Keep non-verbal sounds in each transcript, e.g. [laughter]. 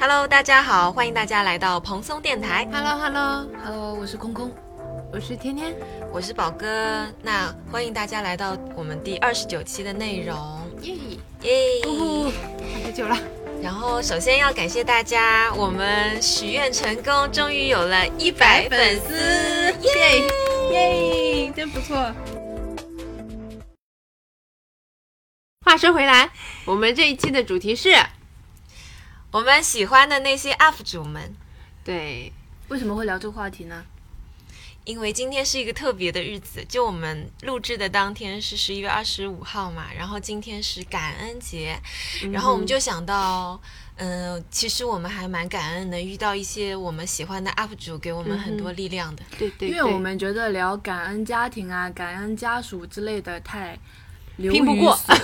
Hello，大家好，欢迎大家来到蓬松电台。Hello Hello，Hello，我是空空。我是天天。我是宝哥，那欢迎大家来到我们第二十九期的内容，耶！耶！呜，太久了。然后首先要感谢大家，我们许愿成功，终于有了一百粉丝，耶！耶，真不错。话说回来，我们这一期的主题是，我们喜欢的那些 UP 主们，对，为什么会聊这个话题呢？因为今天是一个特别的日子，就我们录制的当天是十一月二十五号嘛，然后今天是感恩节，然后我们就想到，嗯、其实我们还蛮感恩能，遇到一些我们喜欢的 UP 主，给我们很多力量的。对对，因为我们觉得聊感恩家庭啊、感恩家属之类的太流于拼不过。死 [laughs]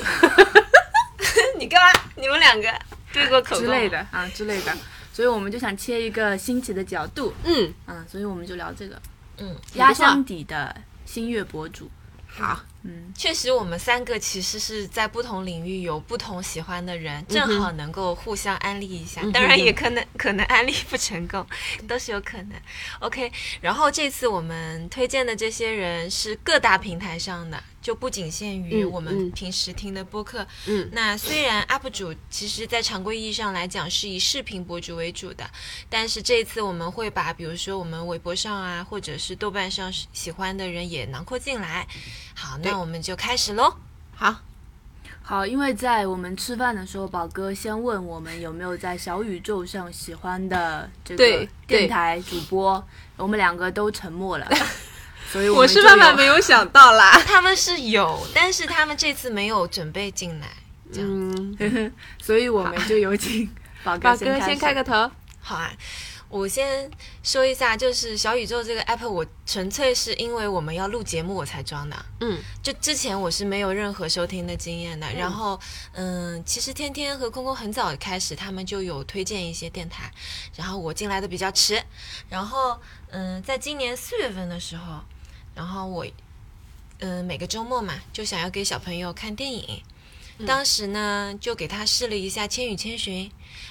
[laughs] 你干嘛？你们两个对过口之类的啊之类的，所以我们就想切一个新奇的角度，嗯，嗯，所以我们就聊这个嗯，压箱底的新月博主。好，嗯，确实，我们三个其实是在不同领域有不同喜欢的人，正好能够互相安利一下。嗯当然，也可能可能安利不成功，都是有可能。OK，然后这次我们推荐的这些人是各大平台上的，就不仅限于嗯我们嗯平时听的播客。嗯那虽然 UP 主其实在常规意义上来讲是以视频博主为主的，但是这一次我们会把比如说我们微博上啊，或者是豆瓣上喜欢的人也囊括进来。好，那我们就开始喽。好，好，因为在我们吃饭的时候，宝哥先问我们有没有在小宇宙上喜欢的这个电台主播，我们两个都沉默了，[laughs] 所以我是万万没有想到啦。[laughs] 他们是有，但是他们这次没有准备进来。这样、嗯，[laughs] 所以我们就有请宝宝哥先开哥先开个头。好啊，我先说一下，就是小宇宙这个 app，我纯粹是因为我们要录节目我才装的。嗯，就之前我是没有任何收听的经验的。然后，嗯，其实天天和空空很早开始，他们就有推荐一些电台，然后我进来的比较迟。然后，嗯，在今年四月份的时候，然后我，嗯，每个周末嘛，就想要给小朋友看电影。当时呢，就给他试了一下《千与千寻》，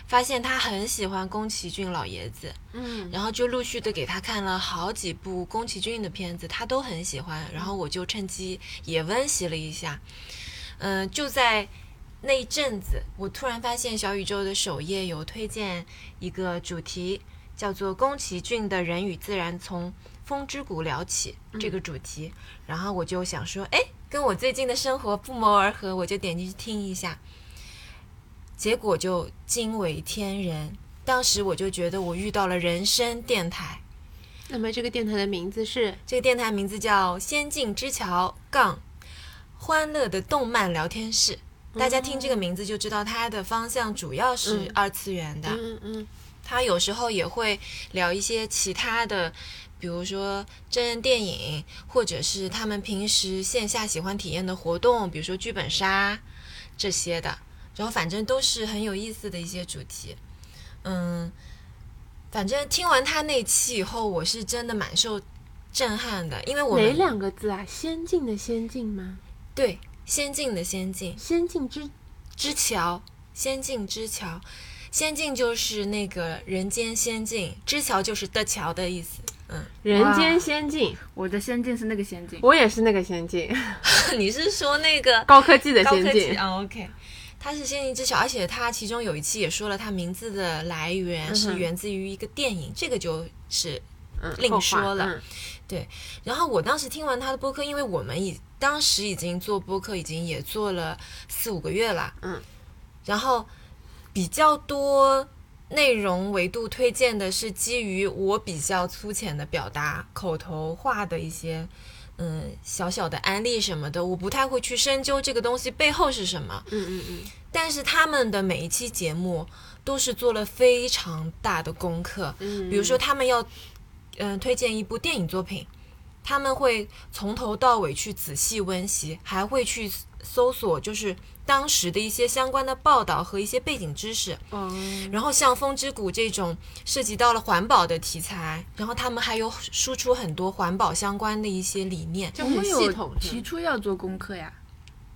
发现他很喜欢宫崎骏老爷子，嗯然后就陆续的给他看了好几部宫崎骏的片子，他都很喜欢。然后我就趁机也温习了一下，嗯、就在那一阵子，我突然发现小宇宙的首页有推荐一个主题，叫做宫崎骏的人与自然从风之谷聊起这个主题，然后我就想说，哎，跟我最近的生活不谋而合，我就点进去听一下，结果就惊为天人。当时我就觉得我遇到了人生电台，那么这个电台的名字是？这个电台名字叫“仙境之桥杠欢乐的动漫聊天室”。大家听这个名字就知道它的方向主要是嗯二次元的，嗯嗯它有时候也会聊一些其他的，比如说真人电影，或者是他们平时线下喜欢体验的活动，比如说剧本杀这些的。然后反正都是很有意思的一些主题。嗯，反正听完他那期以后，我是真的蛮受震撼的，因为我哪们两个字啊？先进的先进吗？对先进的先进先进之之桥，仙境之桥。仙境就是那个人间仙境，之桥就是的桥的意思。嗯，人间仙境，我的仙境是那个仙境，我也是那个仙境，[laughs] 你是说那个 [laughs] 高科技的仙境。啊、o k 它是仙境之桥，而且它其中有一期也说了，它名字的来源是源自于一个电影，这个就是嗯，另说了。嗯。然后我当时听完他的播客，因为我们已当时已经做播客，已经也做了四五个月了，嗯，然后比较多内容维度推荐的是基于我比较粗浅的表达、口头化的一些。嗯，小小的安利什么的，我不太会去深究这个东西背后是什么。嗯嗯嗯，但是他们的每一期节目都是做了非常大的功课，嗯比如说他们要嗯、推荐一部电影作品，他们会从头到尾去仔细温习，还会去搜索就是当时的一些相关的报道和一些背景知识。嗯，然后像《风之谷》这种涉及到了环保的题材，然后他们还有输出很多环保相关的一些理念。就很我们有系统提出要做功课呀。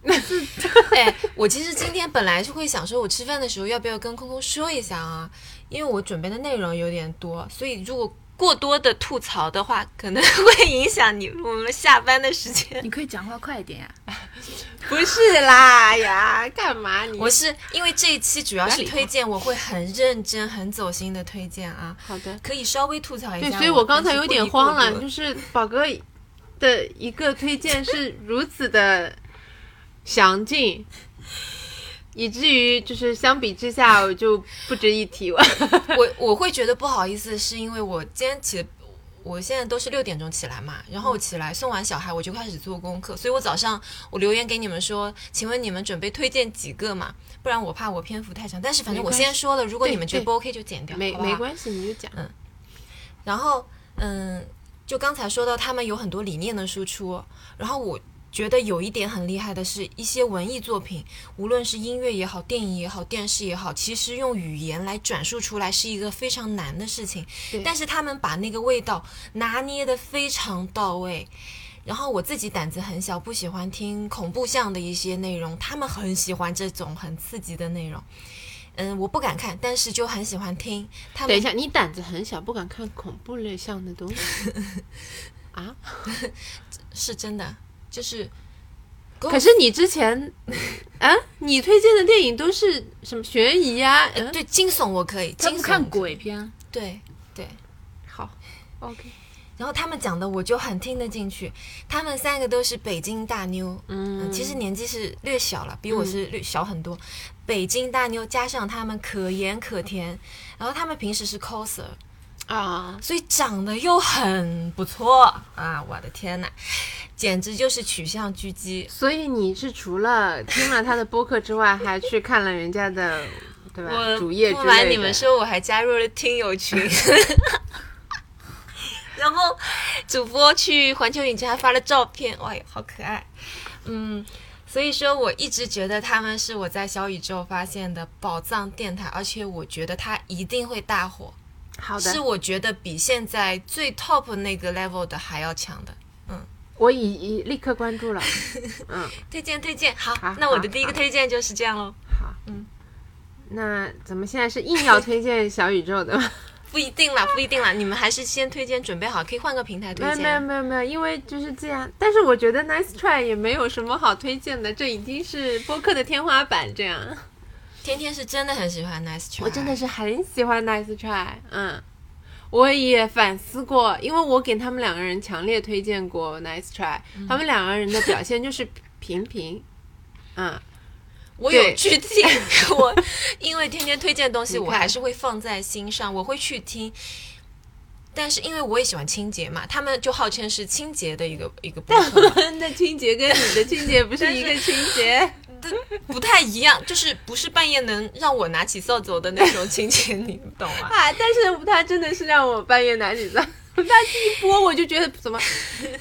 [laughs] 哎，我其实今天本来是会想说，我吃饭的时候要不要跟空空说一下啊？因为我准备的内容有点多，所以如果过多的吐槽的话，可能 [laughs] 会影响你我们下班的时间。你可以讲话快一点呀、不是啦呀，干嘛你？我是因为这一期主要是推荐，我会很认真、很走心的推荐啊，好的。可以稍微吐槽一对，下。所以我刚才有点慌了，就是是宝哥的一个推荐是如此的详尽，以至于就是相比之下我就不值一提了。[laughs] 我我会觉得不好意思，是因为我今天起，我现在都是六点钟起来嘛，然后我起来送完小孩，我就开始做功课，所以我早上我留言给你们说，请问你们准备推荐几个嘛？不然我怕我篇幅太长。但是反正我先说了，如果你们觉得不 OK 就剪掉，没没关系，你就讲。嗯然后，嗯，就刚才说到他们有很多理念的输出，然后我觉得有一点很厉害的是，一些文艺作品，无论是音乐也好、电影也好、电视也好，其实用语言来转述出来是一个非常难的事情对。但是他们把那个味道拿捏的非常到位。然后我自己胆子很小，不喜欢听恐怖向的一些内容，他们很喜欢这种很刺激的内容。嗯，我不敢看，但是就很喜欢听。他们等一下，你胆子很小，不敢看恐怖类像的东西 [laughs] 啊？[laughs] 是真的，就是。可是你之前，啊，你推荐的电影都是什么悬疑呀、嗯，对惊悚我可以，看鬼片，对对。好，OK，[laughs] 然后他们讲的我就很听得进去，他们三个都是北京大妞，嗯，其实年纪是略小了，比我是略小很多。北京大妞加上他们可盐可甜，然后他们平时是 coser，啊，所以长得又很不错啊！我的天呐，简直就是取向狙击。所以你是除了听了他的播客之外，还去看了人家的，[laughs] 对吧？我主页之不类的。瞒你们说，我还加入了听友群，[laughs] 然后主播去环球影城还发了照片，哇，好可爱。嗯，所以说我一直觉得他们是我在小宇宙发现的宝藏电台，而且我觉得他一定会大火，好的是，我觉得比现在最 top 那个 level 的还要强的。嗯我已已立刻关注了。[laughs] 嗯，推荐推荐，好，好那我的第一个推荐就是这样喽。好，嗯，那咱们现在是硬要推荐小宇宙的吗？[laughs] 不一定啦，不一定啦，你们还是先推荐，准备好，可以换个平台推荐。没有没有没有，因为就是这样。但是我觉得 Nice Try 也没有什么好推荐的，这已经是播客的天花板。这样，天天是真的很喜欢 Nice Try，我真的是很喜欢 Nice Try。嗯，我也反思过，因为我给他们两个人强烈推荐过 Nice Try，、他们两个人的表现就是平平。嗯，我有去听，我因为天天推荐的东西，[laughs] 我还是会放在心上，我会去听。但是因为我也喜欢清洁嘛，他们就号称是清洁的一个一个但我们的清洁跟你的清洁不是一个清洁。不太一样，就是不是半夜能让我拿起扫帚的那种清洁，你懂吗？[laughs] 啊！但是他真的是让我半夜拿起扫，[laughs] 他一播我就觉得怎么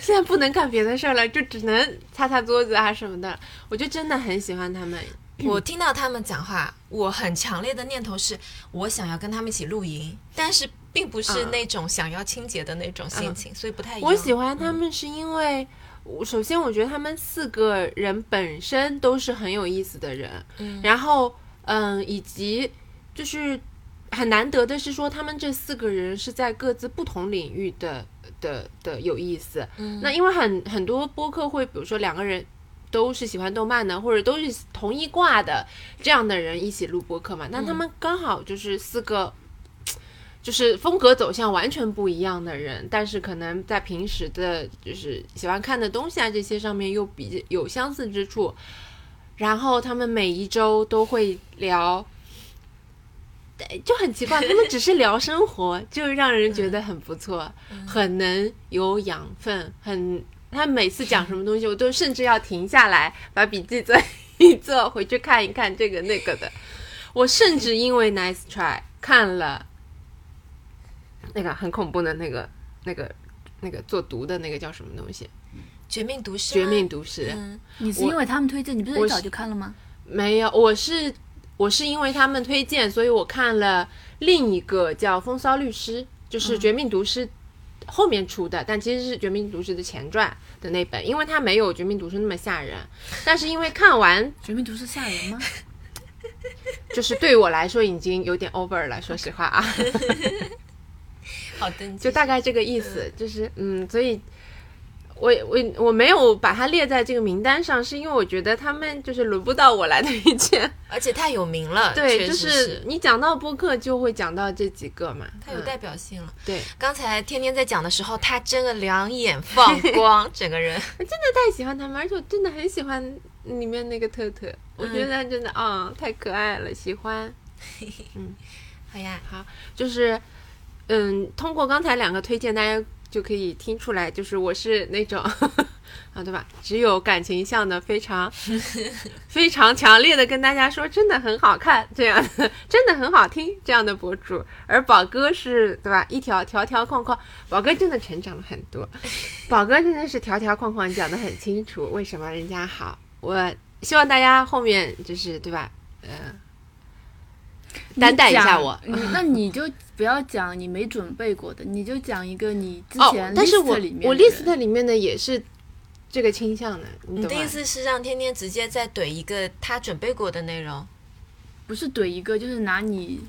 现在不能干别的事儿了，就只能擦擦桌子啊什么的。我就真的很喜欢他们。[clears throat] 我听到他们讲话，我很强烈的念头是我想要跟他们一起露营，但是并不是嗯那种想要清洁的那种心情，所以不太一样。我喜欢他们是因为，我首先我觉得他们四个人本身都是很有意思的人，嗯然后嗯，以及就是很难得的是说，他们这四个人是在各自不同领域的的的有意思。嗯那因为很很多播客会，比如说两个人。都是喜欢动漫的，或者都是同一挂的这样的人一起录播客嘛？那他们刚好就是四个就是风格走向完全不一样的人，但是可能在平时的就是喜欢看的东西啊这些上面又比有相似之处。然后他们每一周都会聊，对就很奇怪，他们只是聊生活，就让人觉得很不错，很能有养分，很。他每次讲什么东西，我都甚至要停下来把笔记做一做，回去看一看这个那个的。我甚至因为 Nice Try 看了那个很恐怖的那个、那个、那个做毒的那个叫什么东西，绝命毒师《，绝命毒师》嗯，你是因为他们推荐，你不是早就看了吗？没有，我是我是因为他们推荐，所以我看了另一个叫《风骚律师》，就是《绝命毒师》后面出的，但其实是《绝命毒师》的前传，的那本，因为它没有《绝命毒师》那么吓人，但是因为看完《绝命毒师》吓人吗？[laughs] 就是对我来说已经有点 over 了，说实话啊，[laughs] 就大概这个意思，就是嗯，所以。我我我没有把它列在这个名单上，是因为我觉得他们就是轮不到我来推荐。[laughs] 而且太有名了，对，就是你讲到播客就会讲到这几个嘛，嗯太有代表性了。对，刚才天天在讲的时候，他真的两眼放光，[laughs] 整个人。真的太喜欢他们，而且我真的很喜欢里面那个特特，我觉得真的啊、太可爱了，喜欢。[laughs] 嗯好呀，好，就是嗯，通过刚才两个推荐，大家就可以听出来，就是我是那种 [laughs] 啊，对吧？只有感情向的，非常 [laughs] 非常强烈的跟大家说，真的很好看，这样的 [laughs] 真的很好听这样的博主。而宝哥是对吧？一条条条框框，宝哥真的成长了很多，宝哥真的是条条框框讲得很清楚，为什么人家好。我希望大家后面就是对吧？呃，担待一下我。你。那你就不要讲你没准备过的，你就讲一个你之哦前，但是我里面我 list 里面的也是这个倾向的，你你的意？思是让天天直接再怼一个他准备过的内容？不是怼一个，就是拿你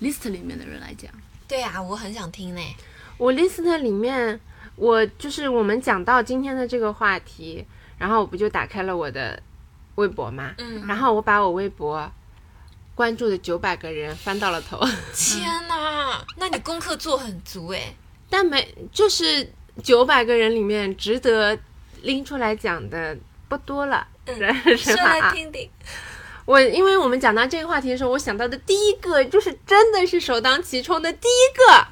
list 里面的人来讲。对啊，我很想听呢。我 list 里面，我就是我们讲到今天的这个话题，然后我不就打开了我的微博嘛，嗯，然后我把我微博关注的九百个人翻到了头，[laughs] 天哪，那你功课做很足哎。但没就是九百个人里面值得拎出来讲的不多了，嗯 [laughs] 是是说来听听。我因为我们讲到这个话题的时候，我想到的第一个就是真的是首当其冲的第一个，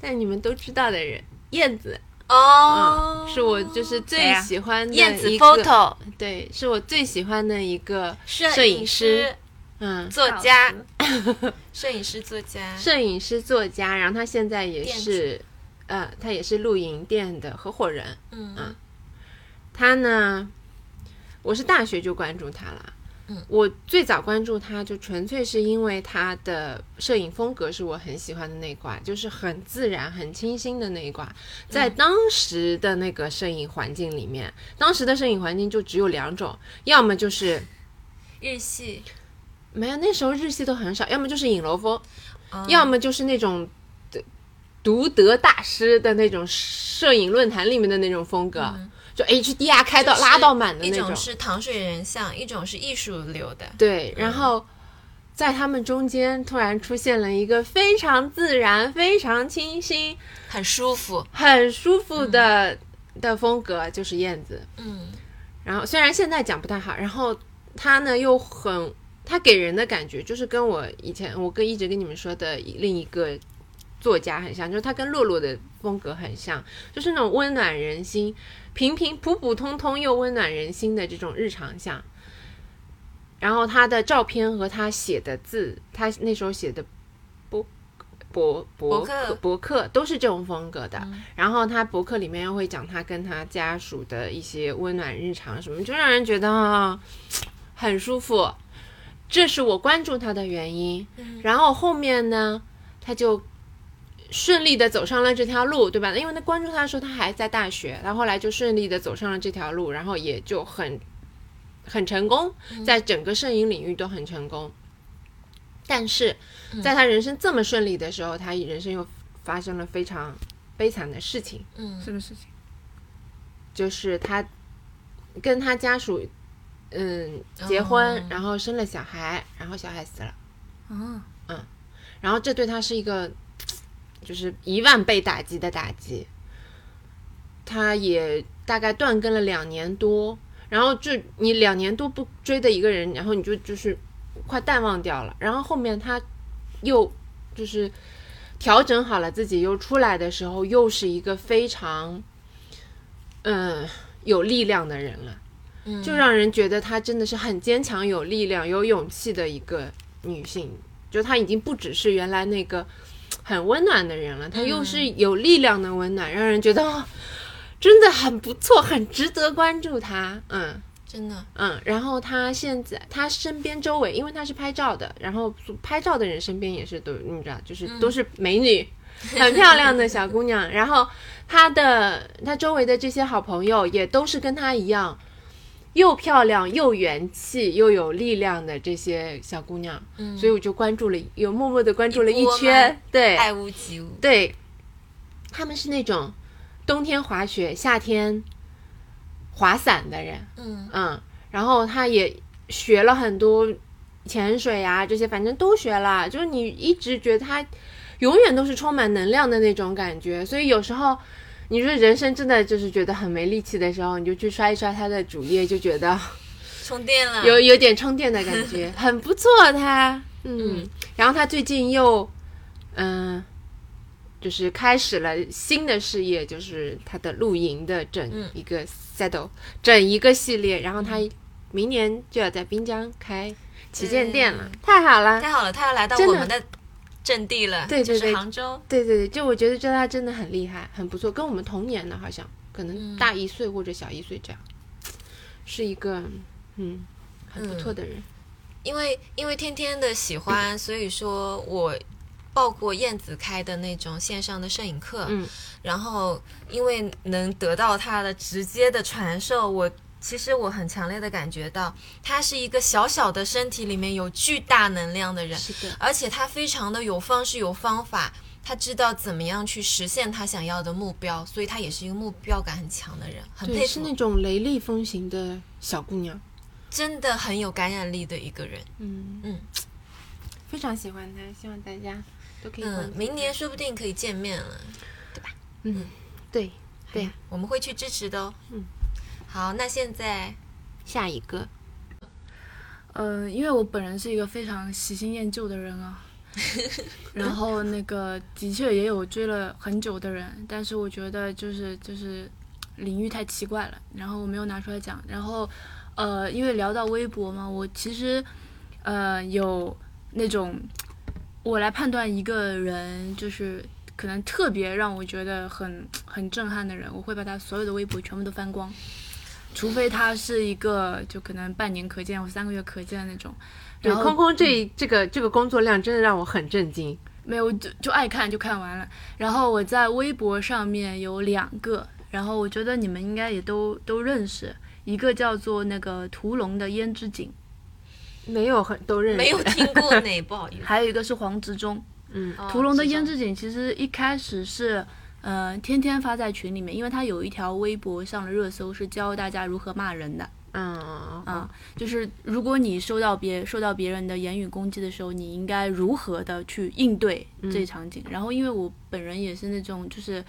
但你们都知道的人，燕子，哦，是我就是最喜欢的燕子 photo 对，是我最喜欢的一个摄摄影师师、嗯，作家、[laughs] 摄影师、作家。摄影师作家，然后他现在也是，呃，他也是露营店的合伙人。嗯他呢，我是大学就关注他了。嗯，我最早关注他就纯粹是因为他的摄影风格是我很喜欢的那一挂，就是很自然、很清新的那一挂。在当时的那个摄影环境里面，当时的摄影环境就只有两种，要么就是日系，没有，那时候日系都很少，要么就是影楼风，哦要么就是那种的独得大师的那种摄影论坛里面的那种风格，就 HDR 开到拉到满的那种。一种是糖水人像，一种是艺术流的。对，然后在他们中间突然出现了一个非常自然、非常清新、很舒服。很舒服的、的风格，就是燕子。嗯然后虽然现在讲不太好，然后他呢又很，他给人的感觉就是跟我以前我跟一直跟你们说的另一个作家很像，就是他跟洛洛的风格很像，就是那种温暖人心、平平普普通通又温暖人心的这种日常像。然后他的照片和他写的字，他那时候写的博博博博客博客都是这种风格的。然后他博客里面又会讲他跟他家属的一些温暖日常什么，就让人觉得啊很舒服。这是我关注他的原因。然后后面呢，他就顺利的走上了这条路，对吧？因为他关注他的时候，他还在大学，他后后来就顺利的走上了这条路，然后也就很很成功，在整个摄影领域都很成功。但是在他人生这么顺利的时候，他人生又发生了非常悲惨的事情。嗯什么事情？就是他跟他家属，嗯，结婚，哦然后生了小孩，然后小孩死了，啊，然后这对他是一个就是一万倍打击的打击。他也大概断更了两年多，然后就你两年多不追的一个人，然后你就就是快淡忘掉了，然后后面他又就是调整好了自己，又出来的时候，又是一个非常嗯有力量的人了。嗯，就让人觉得她真的是很坚强、有力量、有勇气的一个女性。就她已经不只是原来那个很温暖的人了，她又是有力量的温暖，让人觉得哦，真的很不错，很值得关注她。嗯真的，嗯，然后她现在她身边周围，因为她是拍照的，然后拍照的人身边也是都你知道，就是都是美女。很漂亮的小姑娘。然后她的她周围的这些好朋友也都是跟她一样，又漂亮又元气又有力量的这些小姑娘。嗯所以我就关注了，有默默的关注了一圈嘛。对，爱屋及乌。对，他们是那种冬天滑雪、夏天滑伞的人，嗯嗯，然后他也学了很多潜水啊这些，反正都学了，就是你一直觉得他永远都是充满能量的那种感觉，所以有时候。你说人生真的就是觉得很没力气的时候，你就去刷一刷他的主页，就觉得充电了。有有点充电的感觉，很不错他。嗯，嗯然后他最近又，嗯、就是开始了新的事业，就是他的露营的整嗯一个 saddle、整一个系列，然后他明年就要在滨江开旗舰店了，太好了。太好了，他要来到我们的阵地了，对对就是对杭州。对对对，就我觉得这他真的很厉害，很不错，跟我们同年的，好像可能嗯大一岁或者小一岁这样，是一个嗯很不错的人。因为因为天天的喜欢，[clears throat] 所以说我报过燕子开的那种线上的摄影课，嗯然后因为能得到他的直接的传授，我其实我很强烈的感觉到，他是一个小小的身体里面有巨大能量的人，是的，而且他非常的有方式有方法。他知道怎么样去实现他想要的目标，所以他也是一个目标感很强的人，很对，佩服是那，种雷厉风行的小姑娘。真的很有感染力的一个人。嗯嗯，非常喜欢他，希望大家都可以嗯，明年说不定可以见面了。对吧嗯，对对哎，我们会去支持的哦。嗯，好，那现在下一个，呃，因为我本人是一个非常喜新厌旧的人啊，[laughs] 然后那个的确也有追了很久的人，但是我觉得就是就是领域太奇怪了，然后我没有拿出来讲。然后呃，因为聊到微博嘛，我其实呃有那种我来判断一个人就是。可能特别让我觉得很很震撼的人，我会把他所有的微博全部都翻光，除非他是一个就可能半年可见或三个月可见的那种。对然后空空这这个这个工作量真的让我很震惊。没有就就爱看就看完了。然后我在微博上面有两个，然后我觉得你们应该也都都认识，一个叫做那个屠龙的胭脂井，没有很都认识，没有听过呢，[laughs] 不好意思。还有一个是黄执中。嗯哦屠龙的胭脂井其实一开始是。呃，天天发在群里面，因为他有一条微博上了热搜，是教大家如何骂人的。嗯嗯啊，就是如果你收到别受到别人的言语攻击的时候，你应该如何的去应对这场景？然后，因为我本人也是那种，就是，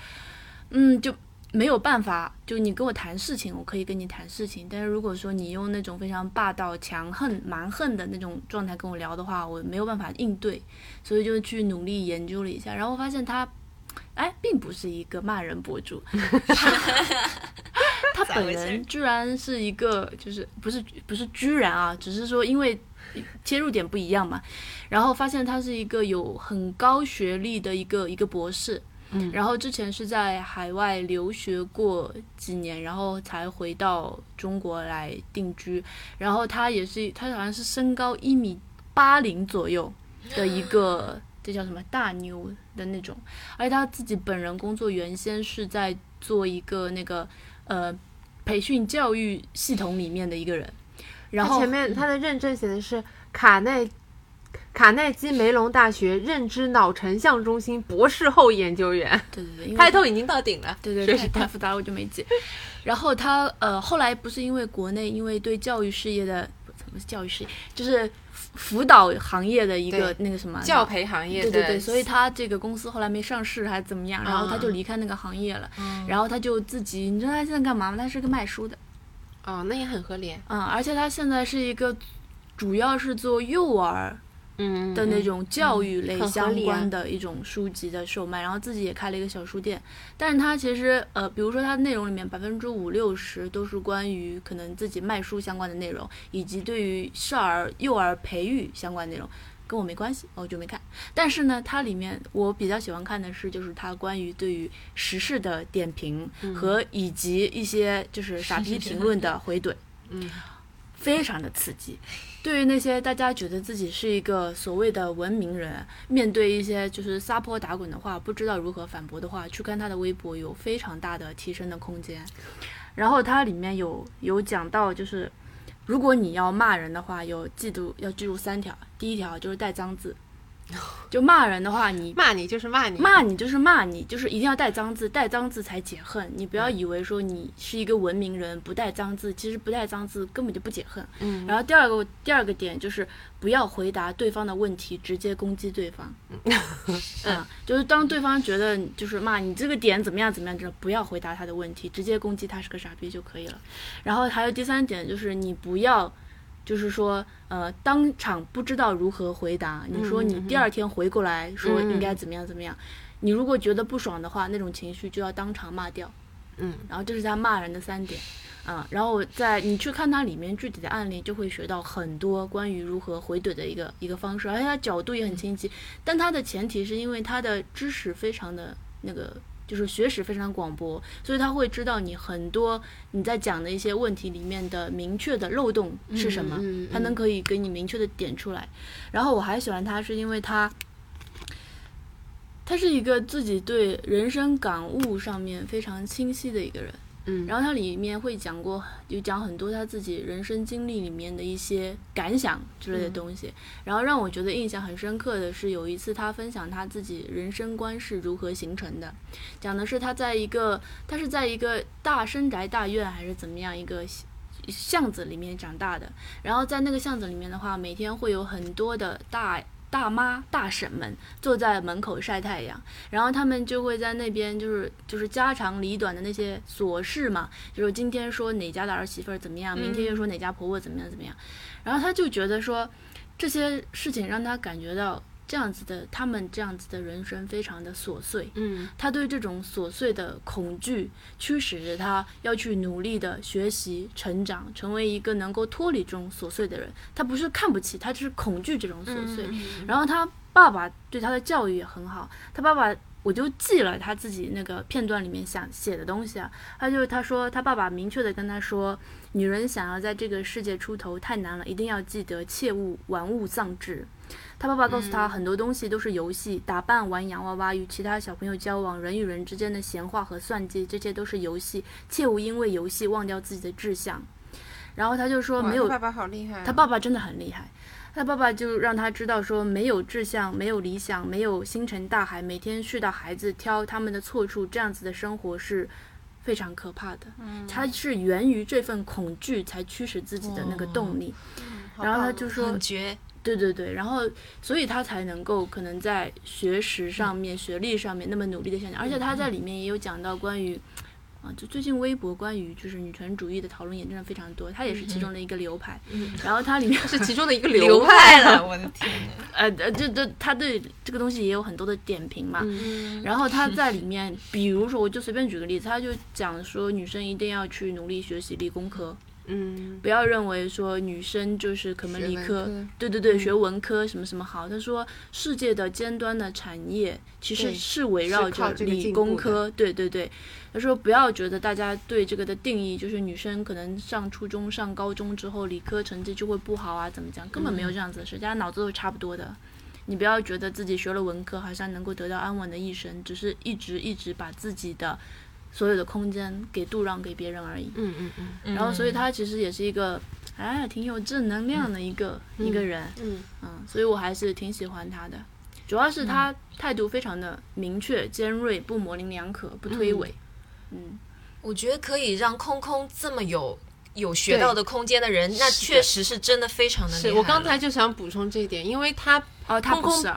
嗯，就没有办法，就你跟我谈事情，我可以跟你谈事情，但是如果说你用那种非常霸道、强横、蛮横的那种状态跟我聊的话，我没有办法应对，所以就去努力研究了一下，然后发现他。哎，并不是一个骂人博主，[laughs] 他 [laughs] 本人居然是一个，就是不是不是居然啊，只是说因为切入点不一样嘛，然后发现他是一个有很高学历的一个一个博士，嗯。然后之前是在海外留学过几年，然后才回到中国来定居，然后他也是他好像是身高一米八零左右的一个。这叫什么大妞的那种，而且他自己本人工作原先是在做一个那个呃培训教育系统里面的一个人，然后前面他的认证写的是卡内卡耐基梅隆大学认知脑成像中心博士后研究员，对对对，开头已经到顶了。对对，对太复杂了，我就没记。然后他呃后来不是因为国内因为对教育事业的不是教育事业，就是辅辅导行业的一个那个什么教培行业的，对对对，所以他这个公司后来没上市还是怎么样，然后他就离开那个行业了，然后他就自己，你知道他现在干嘛吗？他是个卖书的，哦，那也很合理。嗯，而且他现在是一个主要是做幼儿嗯的那种教育类相关的一种书籍的售卖，然后自己也开了一个小书店。但是它其实呃，比如说它内容里面百分之五六十都是关于可能自己卖书相关的内容，以及对于少儿幼儿培育相关内容。跟我没关系，我就没看。但是呢，它里面我比较喜欢看的是，就是它关于对于时事的点评和以及一些就是傻逼评论的回怼。嗯，非常的刺激。对于那些大家觉得自己是一个所谓的文明人，面对一些就是撒泼打滚的话，不知道如何反驳的话，去看他的微博有非常大的提升的空间。然后他里面有有讲到，就是如果你要骂人的话，有记住要记住三条。第一条就是带脏字，[laughs] 就骂人的话，你骂你就是骂你，骂你就是骂你，就是一定要带脏字，带脏字才解恨。你不要以为说你是一个文明人不带脏字，其实不带脏字根本就不解恨。嗯，然后第二个第二个点就是不要回答对方的问题，直接攻击对方。嗯，[laughs] 就是当对方觉得就是骂你这个点怎么样怎么样，就不要回答他的问题，直接攻击他是个傻逼就可以了。然后还有第三点就是你不要。就是说，呃，当场不知道如何回答，你说你第二天回过来说应该怎么样怎么样，你如果觉得不爽的话，那种情绪就要当场骂掉。嗯，然后这是他骂人的三点，啊，然后在你去看它里面具体的案例，就会学到很多关于如何回怼的一个一个方式，而且它角度也很清晰。但他的前提是因为他的知识非常的那个。就是学识非常广博，所以他会知道你很多你在讲的一些问题里面的明确的漏洞是什么，他能可以给你明确的点出来。然后我还喜欢他，是因为他，他是一个自己对人生感悟上面非常清晰的一个人。嗯，然后他里面会讲过，就讲很多他自己人生经历里面的一些感想之类的东西。然后让我觉得印象很深刻的是，有一次他分享他自己人生观是如何形成的，讲的是他在一个他是在一个大深宅大院还是怎么样一个巷子里面长大的。然后在那个巷子里面的话，每天会有很多的大。大妈大婶们坐在门口晒太阳，然后他们就会在那边就是就是家长里短的那些琐事嘛，就是今天说哪家的儿媳妇儿怎么样，明天又说哪家婆婆怎么样怎么样，然后他就觉得说这些事情让他感觉到。这样子的，他们这样子的人生非常的琐碎。嗯，他对这种琐碎的恐惧驱使着他要去努力的学习、成长，成为一个能够脱离这种琐碎的人。他不是看不起，他就是恐惧这种琐碎。然后他爸爸对他的教育也很好，他爸爸。我就记了他自己那个片段里面想写的东西啊，他就他说他爸爸明确的跟他说，女人想要在这个世界出头太难了，一定要记得切勿玩物丧志。他爸爸告诉他很多东西都是游戏，打扮、玩洋娃娃、与其他小朋友交往、人与人之间的闲话和算计，这些都是游戏，切勿因为游戏忘掉自己的志向。然后他就说没有，爸爸好厉害，他爸爸真的很厉害。他爸爸就让他知道说，没有志向，没有理想，没有星辰大海，每天絮叨孩子，挑他们的错处，这样子的生活是非常可怕的。嗯，他是源于这份恐惧才驱使自己的那个动力。然后他就说，很绝。对对对，然后所以他才能够可能在学识上面、学历上面那么努力的现象，而且他在里面也有讲到关于。啊，就最近微博关于就是女权主义的讨论也真的非常多，他也是其中的一个流派。嗯，然后它里面是其中的一个 [laughs] 流派了，我的天！呃呃，这这他对这个东西也有很多的点评嘛。嗯。然后他在里 [laughs] 面，比如说，我就随便举个例子，他就讲说，女生一定要去努力学习理工科。嗯。不要认为说女生就是可能理科，对对对，学文科什么什么好。他说，世界的尖端的产业其实是围绕着理工科，对对对。他说：“不要觉得大家对这个的定义就是女生可能上初中、上高中之后理科成绩就会不好啊，怎么讲？根本没有这样子的事，大家脑子都差不多的。你不要觉得自己学了文科好像能够得到安稳的一生，只是一直一直把自己的所有的空间给度让给别人而已。嗯嗯嗯。然后，所以他其实也是一个哎挺有正能量的一个一个人。嗯嗯，所以我还是挺喜欢他的，主要是他态度非常的明确、尖锐，不模棱两可，不推诿。”嗯，我觉得可以让空空这么有有学到的空间的人，那确实是真的非常的厉害。我刚才就想补充这一点，因为他哦，他不是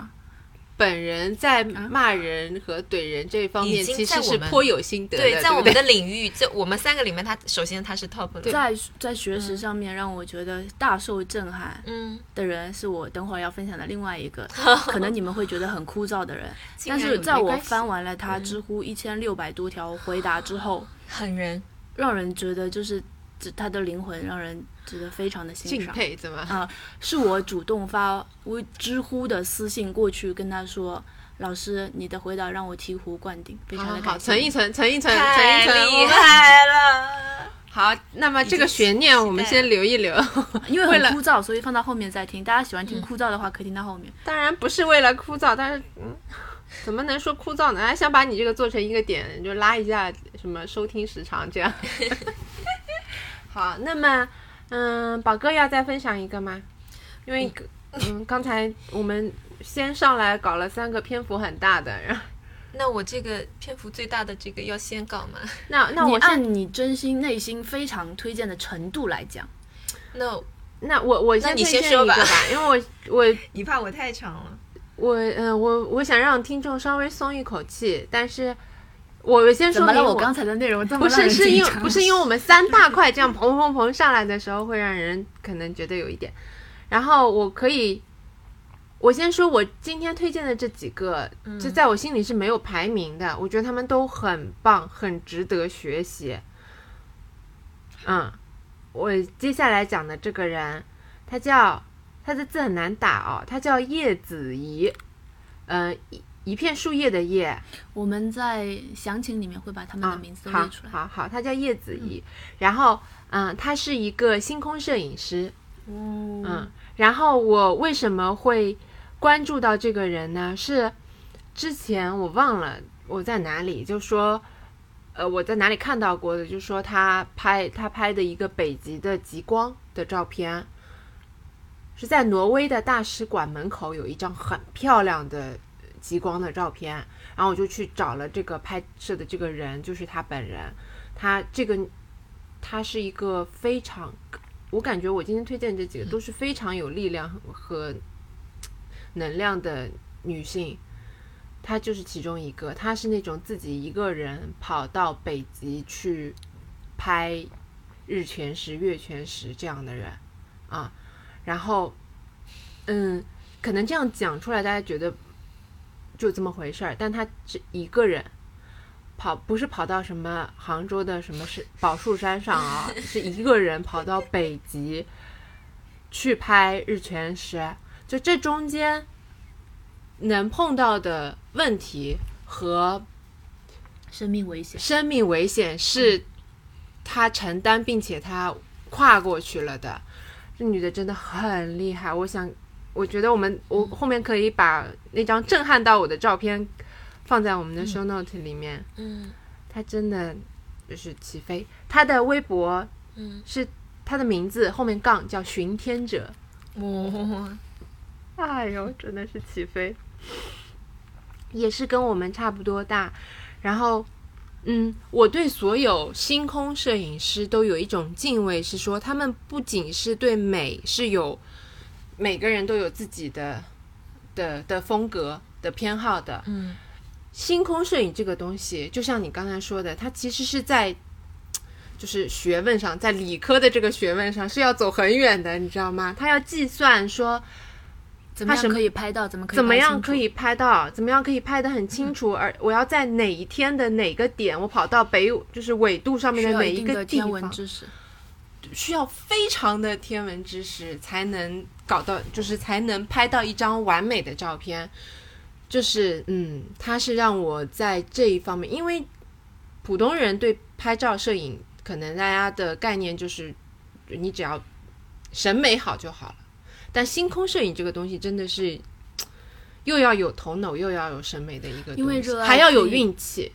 本人在骂人和怼人这方面，其实是颇有心得的。对，在我们的领域，在我们三个里面，他首先他是 top。在在学识上面，让我觉得大受震撼。嗯，的人是我等会儿要分享的另外一个，[laughs] 可能你们会觉得很枯燥的人，[laughs] 但是在我翻完了他知乎一千六百多条回答之后，狠人，让人觉得就是他的灵魂让人。觉得非常的欣赏，敬佩，怎么啊？是我主动发微知乎的私信过去跟他说：“老师，你的回答让我醍醐灌顶，非常的好，存一存，存一层，太厉害了！[laughs] 好，那么这个悬念我们先留一留，因为 [laughs] 为了很枯燥，所以放到后面再听。大家喜欢听枯燥的话，可以听到后面。当然不是为了枯燥，但是嗯，怎么能说枯燥呢？还想把你这个做成一个点，就拉一下什么收听时长这样。[laughs] 好，那么嗯，宝哥要再分享一个吗？因为嗯，刚才我们先上来搞了三个篇幅很大的，然后 [laughs] 那我这个篇幅最大的这个要先搞吗？[laughs] 那那我先按你真心内心非常推荐的程度来讲，那那我我先那你推先说一个吧，[laughs] 因为我我你怕我太长了。我嗯、呃我我想让听众稍微松一口气，但是我先？说明我刚才的内容这么不是是因为不是因为我们三大块这样砰砰砰上来的时候，会让人可能觉得有一点。然后我可以，我先说，我今天推荐的这几个，就在我心里是没有排名的，我觉得他们都很棒，很值得学习。嗯，我接下来讲的这个人，他叫他的字很难打哦，他叫叶子怡，嗯、一一片树叶的叶，我们在详情里面会把他们的啊名字都列出来。好好，他叫叶子怡，然后嗯，他是一个星空摄影师，嗯嗯，然后我为什么会关注到这个人呢？是之前我忘了我在哪里就说，呃，我在哪里看到过的，就说他拍他拍的一个北极的极光的照片，是在挪威的大使馆门口有一张很漂亮的极光的照片，然后我就去找了这个拍摄的这个人，就是他本人，他这个他是一个非常我感觉我今天推荐这几个都是非常有力量和能量的女性，她就是其中一个。她是那种自己一个人跑到北极去拍日全食、月全食这样的人啊。然后，嗯，可能这样讲出来，大家觉得就这么回事儿，但她只一个人。跑不是跑到什么杭州的什么是宝树山上啊，[laughs] 是一个人跑到北极去拍日全食，就这中间能碰到的问题和生命危险，生命危险是他承担并且他跨过去了的。这女的真的很厉害，我想，我觉得我们我后面可以把那张震撼到我的照片放在我们的 show note 里面。嗯他真的就是起飞。他的微博嗯，是他的名字后面杠叫寻天者。哦哎呦，真的是起飞，也是跟我们差不多大。然后，嗯，我对所有星空摄影师都有一种敬畏，是说他们不仅是对美是有每个人都有自己的的的风格的偏好的。嗯星空摄影这个东西，就像你刚才说的，它其实是在。就是学问上，在理科的这个学问上是要走很远的，你知道吗？它要计算说怎么样可以拍到？怎么可以怎么样可以拍到？怎么样可以拍得很清楚？而我要在哪一天的哪个点，我跑到北就是纬度上面需要哪一个地天文方，知识？需要非常的天文知识才能搞到，就是才能拍到一张完美的照片。就是嗯，它是让我在这一方面，因为普通人对拍照摄影，可能大家的概念就是你只要审美好就好了。但星空摄影这个东西真的是又要有头脑，又要有审美的一个东西，因为还要有运气。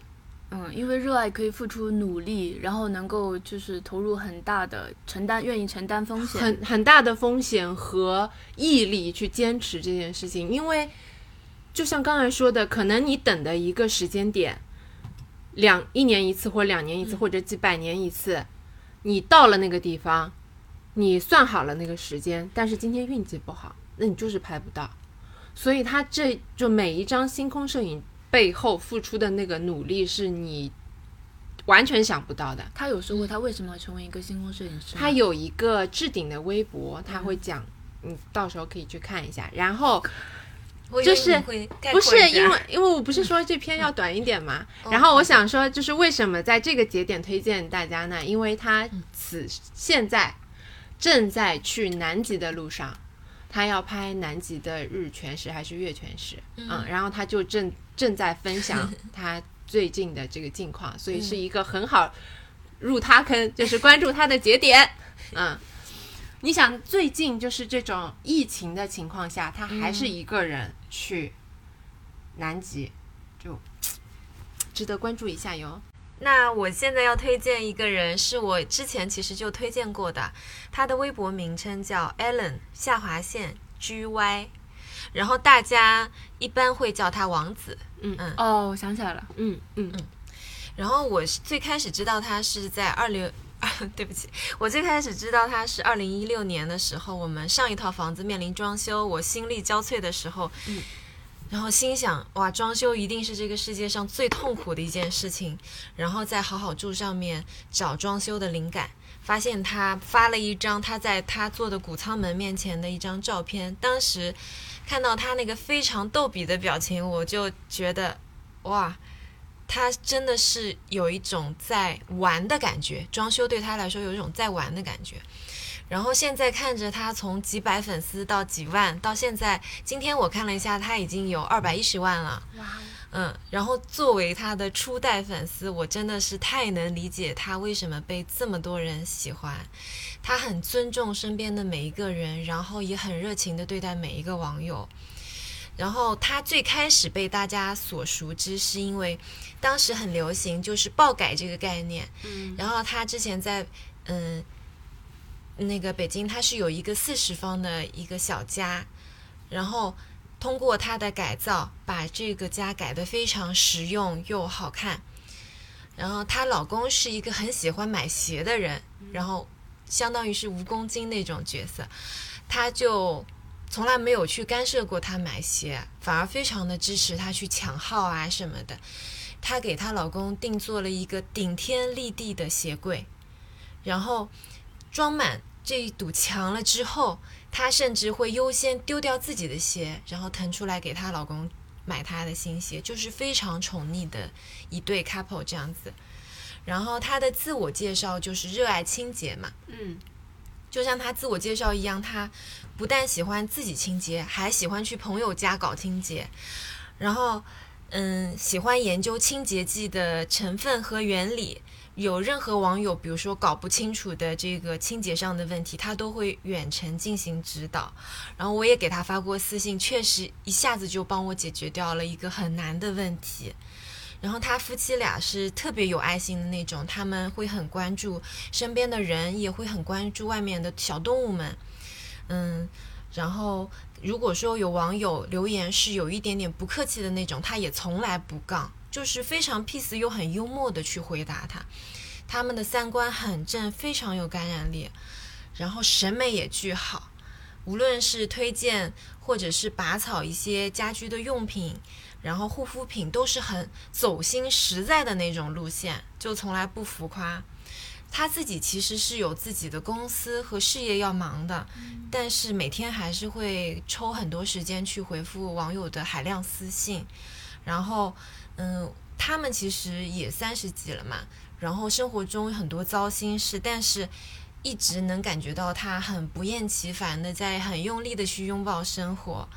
嗯，因为热爱可以付出努力，然后能够就是投入很大的承担，愿意承担风险。很很大的风险和毅力去坚持这件事情，因为就像刚才说的，可能你等的一个时间点，两一年一次或两年一次、或者几百年一次，你到了那个地方，你算好了那个时间，但是今天运气不好，那你就是拍不到。所以他这就每一张星空摄影背后付出的那个努力，是你完全想不到的。他有说过他为什么要成为一个星空摄影师吗？他有一个置顶的微博，他会讲，你到时候可以去看一下。然后 [laughs] 就是不是因为因为我不是说这篇要短一点嘛，[laughs] 哦然后我想说，就是为什么在这个节点推荐大家呢？因为他此现在正在去南极的路上。他要拍南极的日全食还是月全食？嗯，然后他就正正在分享 [laughs] 他最近的这个近况，所以是一个很好入他坑，[laughs] 就是关注他的节点。[laughs] 嗯，你想最近就是这种疫情的情况下，他还是一个人去南极，就值得关注一下哟。那我现在要推荐一个人，是我之前其实就推荐过的，他的微博名称叫 Allen 下划线 G Y，然后大家一般会叫他王子。嗯。嗯。哦，我想起来了，嗯嗯。嗯。然后我是最开始知道他是在二零，[laughs] 对不起，我最开始知道他是二零一六年的时候，我们上一套房子面临装修，我心力交瘁的时候，嗯然后心想哇，装修一定是这个世界上最痛苦的一件事情，然后在好好住上面找装修的灵感。发现他发了一张他在他做的谷仓门面前的一张照片，当时看到他那个非常逗比的表情，我就觉得哇，他真的是有一种在玩的感觉，装修对他来说有一种在玩的感觉。然后现在看着他从几百粉丝到几万，到现在今天我看了一下，他已经有二百一十万了。哇，嗯，然后作为他的初代粉丝，我真的是太能理解他为什么被这么多人喜欢。他很尊重身边的每一个人，然后也很热情的对待每一个网友。然后他最开始被大家所熟知，是因为当时很流行就是爆改这个概念。嗯然后他之前在嗯那个北京，它是有一个四十方的一个小家，然后通过它的改造，把这个家改得非常实用又好看。然后她老公是一个很喜欢买鞋的人，然后相当于是蜈蚣精那种角色，她就从来没有去干涉过她买鞋，反而非常的支持她去抢号啊什么的。她给她老公定做了一个顶天立地的鞋柜，然后装满这一堵墙了之后，她甚至会优先丢掉自己的鞋，然后腾出来给她老公买她的新鞋，就是非常宠溺的一对 couple 这样子。然后她的自我介绍就是热爱清洁嘛，嗯就像她自我介绍一样，她不但喜欢自己清洁，还喜欢去朋友家搞清洁，然后嗯，喜欢研究清洁剂的成分和原理。有任何网友，比如说搞不清楚的这个清洁上的问题，他都会远程进行指导。然后我也给他发过私信，确实一下子就帮我解决掉了一个很难的问题。然后他夫妻俩是特别有爱心的那种，他们会很关注身边的人，也会很关注外面的小动物们。嗯，然后如果说有网友留言是有一点点不客气的那种，他也从来不杠，就是非常 peace 又很幽默的去回答他。他们的三观很正，非常有感染力，然后审美也巨好。无论是推荐或者是拔草一些家居的用品，然后护肤品都是很走心实在的那种路线，就从来不浮夸。他自己其实是有自己的公司和事业要忙的，但是每天还是会抽很多时间去回复网友的海量私信。然后，嗯，他们其实也三十几了嘛，然后生活中很多糟心事，但是一直能感觉到他很不厌其烦的在很用力的去拥抱生活。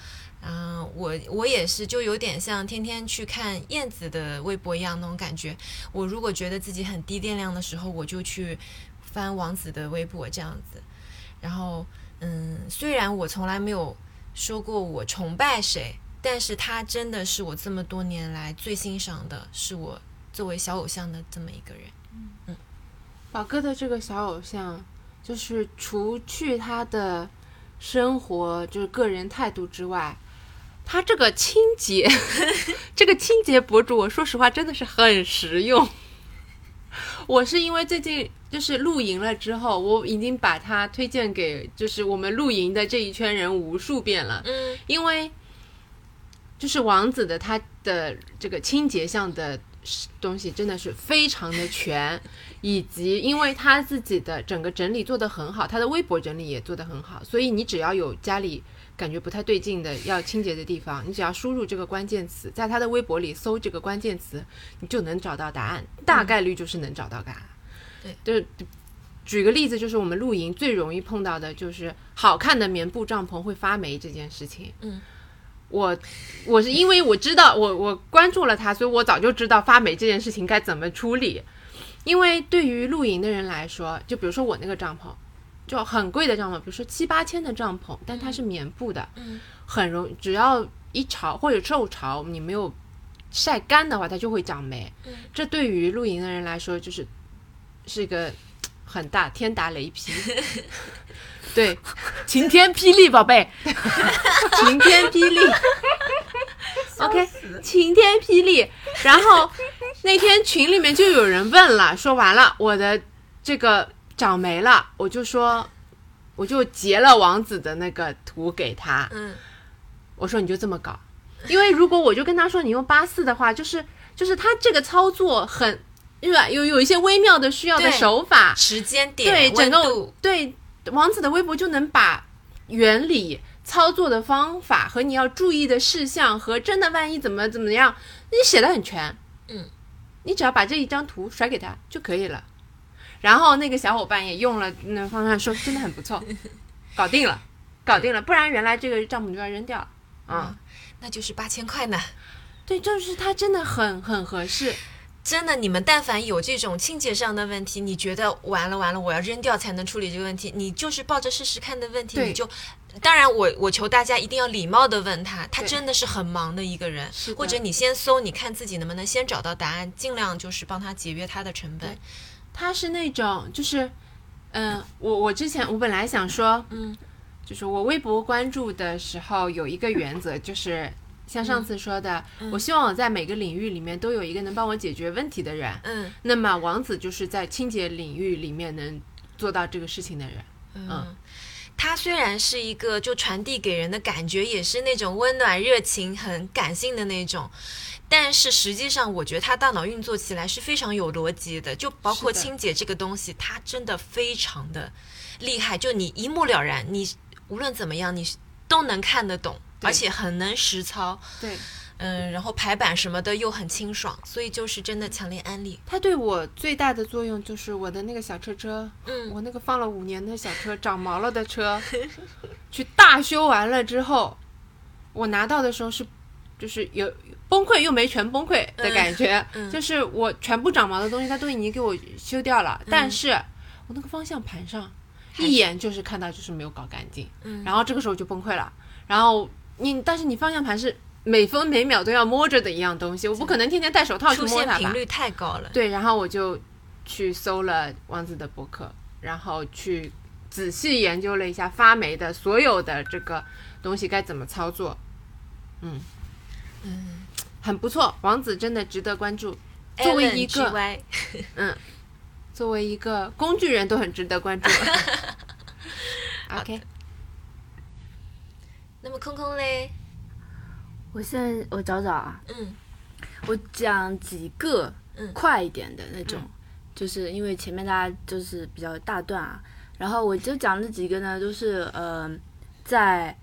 嗯、我我也是，就有点像天天去看燕子的微博一样那种感觉。我如果觉得自己很低电量的时候，我就去翻王子的微博这样子。然后，嗯，虽然我从来没有说过我崇拜谁，但是他真的是我这么多年来最欣赏的，是我作为小偶像的这么一个人。嗯宝哥的这个小偶像，就是除去他的生活就是个人态度之外，他这个清洁，[laughs] 这个清洁博主，我说实话真的是很实用。我是因为最近就是露营了之后，我已经把他推荐给就是我们露营的这一圈人无数遍了。嗯因为就是王子的他的这个清洁项的东西真的是非常的全，以及因为他自己的整个整理做得很好，他的微博整理也做得很好，所以你只要有家里感觉不太对劲的要清洁的地方，你只要输入这个关键词，在他的微博里搜这个关键词，你就能找到答案，大概率就是能找到答案。对，就是举个例子，就是我们露营最容易碰到的就是好看的棉布帐篷会发霉这件事情。嗯，我我是因为我知道我我关注了他，所以我早就知道发霉这件事情该怎么处理。因为对于露营的人来说，就比如说我那个帐篷，就很贵的帐篷，比如说七八千的帐篷，但它是棉布的，嗯很容只要一潮或者受潮，你没有晒干的话，它就会长霉。嗯这对于露营的人来说，就是是一个很大天打雷劈。[laughs] 对，晴天霹雳，宝贝。[laughs] 晴天霹雳。OK，晴天霹雳。然后那天群里面就有人问了，说完了我的这个长没了，我就说我就截了王子的那个图给他，嗯我说你就这么搞，因为如果我就跟他说你用八四的话，就是就是他这个操作很。对吧？有有一些微妙的需要的手法，时间点、对整个，对王子的微博就能把原理、操作的方法和你要注意的事项和真的万一怎么怎么样，你写的很全。嗯，你只要把这一张图甩给他就可以了。然后那个小伙伴也用了那方案，说真的很不错，[laughs] 搞定了，搞定了。不然原来这个帐篷就要扔掉了。啊、那就是八千块呢。对，就是它真的很很合适。真的，你们但凡有这种清洁上的问题，你觉得完了完了，我要扔掉才能处理这个问题，你就是抱着试试看的问题，你就。当然我，我求大家一定要礼貌的问他，他真的是很忙的一个人或者你先搜，你看自己能不能先找到答案，尽量就是帮他节约他的成本他。是那种就是，嗯、我我之前我本来想说，嗯就是我微博关注的时候有一个原则，就是像上次说的，我希望我在每个领域里面都有一个能帮我解决问题的人。嗯那么王子就是在清洁领域里面能做到这个事情的人。嗯。他虽然是一个就传递给人的感觉也是那种温暖、热情、很感性的那种，但是实际上我觉得他大脑运作起来是非常有逻辑的，就包括清洁这个东西，它真的非常的厉害，就你一目了然，你无论怎么样你都能看得懂，对而且很能实操，对，嗯，然后排版什么的又很清爽，所以就是真的强烈安利，它对我最大的作用就是我的那个小车车，嗯我那个放了五年的小车，长毛了的车，[laughs] 去大修完了之后，我拿到的时候是，就是有崩溃又没全崩溃的感觉，嗯。就是我全部长毛的东西，它都已经给我修掉了，但是我那个方向盘上一眼就是看到就是没有搞干净，嗯然后这个时候就崩溃了，然后你但是你方向盘是每分每秒都要摸着的一样东西，我不可能天天戴手套去摸它吧？现频率太高了，对，然后我就去搜了王子的博客，然后去仔细研究了一下发霉的所有的这个东西该怎么操作。嗯嗯，很不错，王子真的值得关注。作为一个 LNGY 作为一个工具人，都很值得关注。[laughs] OK，那么空空嘞，我现在我找找啊，嗯。我讲几个嗯。快一点的那种，就是因为前面大家就是比较大段啊，然后我就讲这几个呢，都是呃在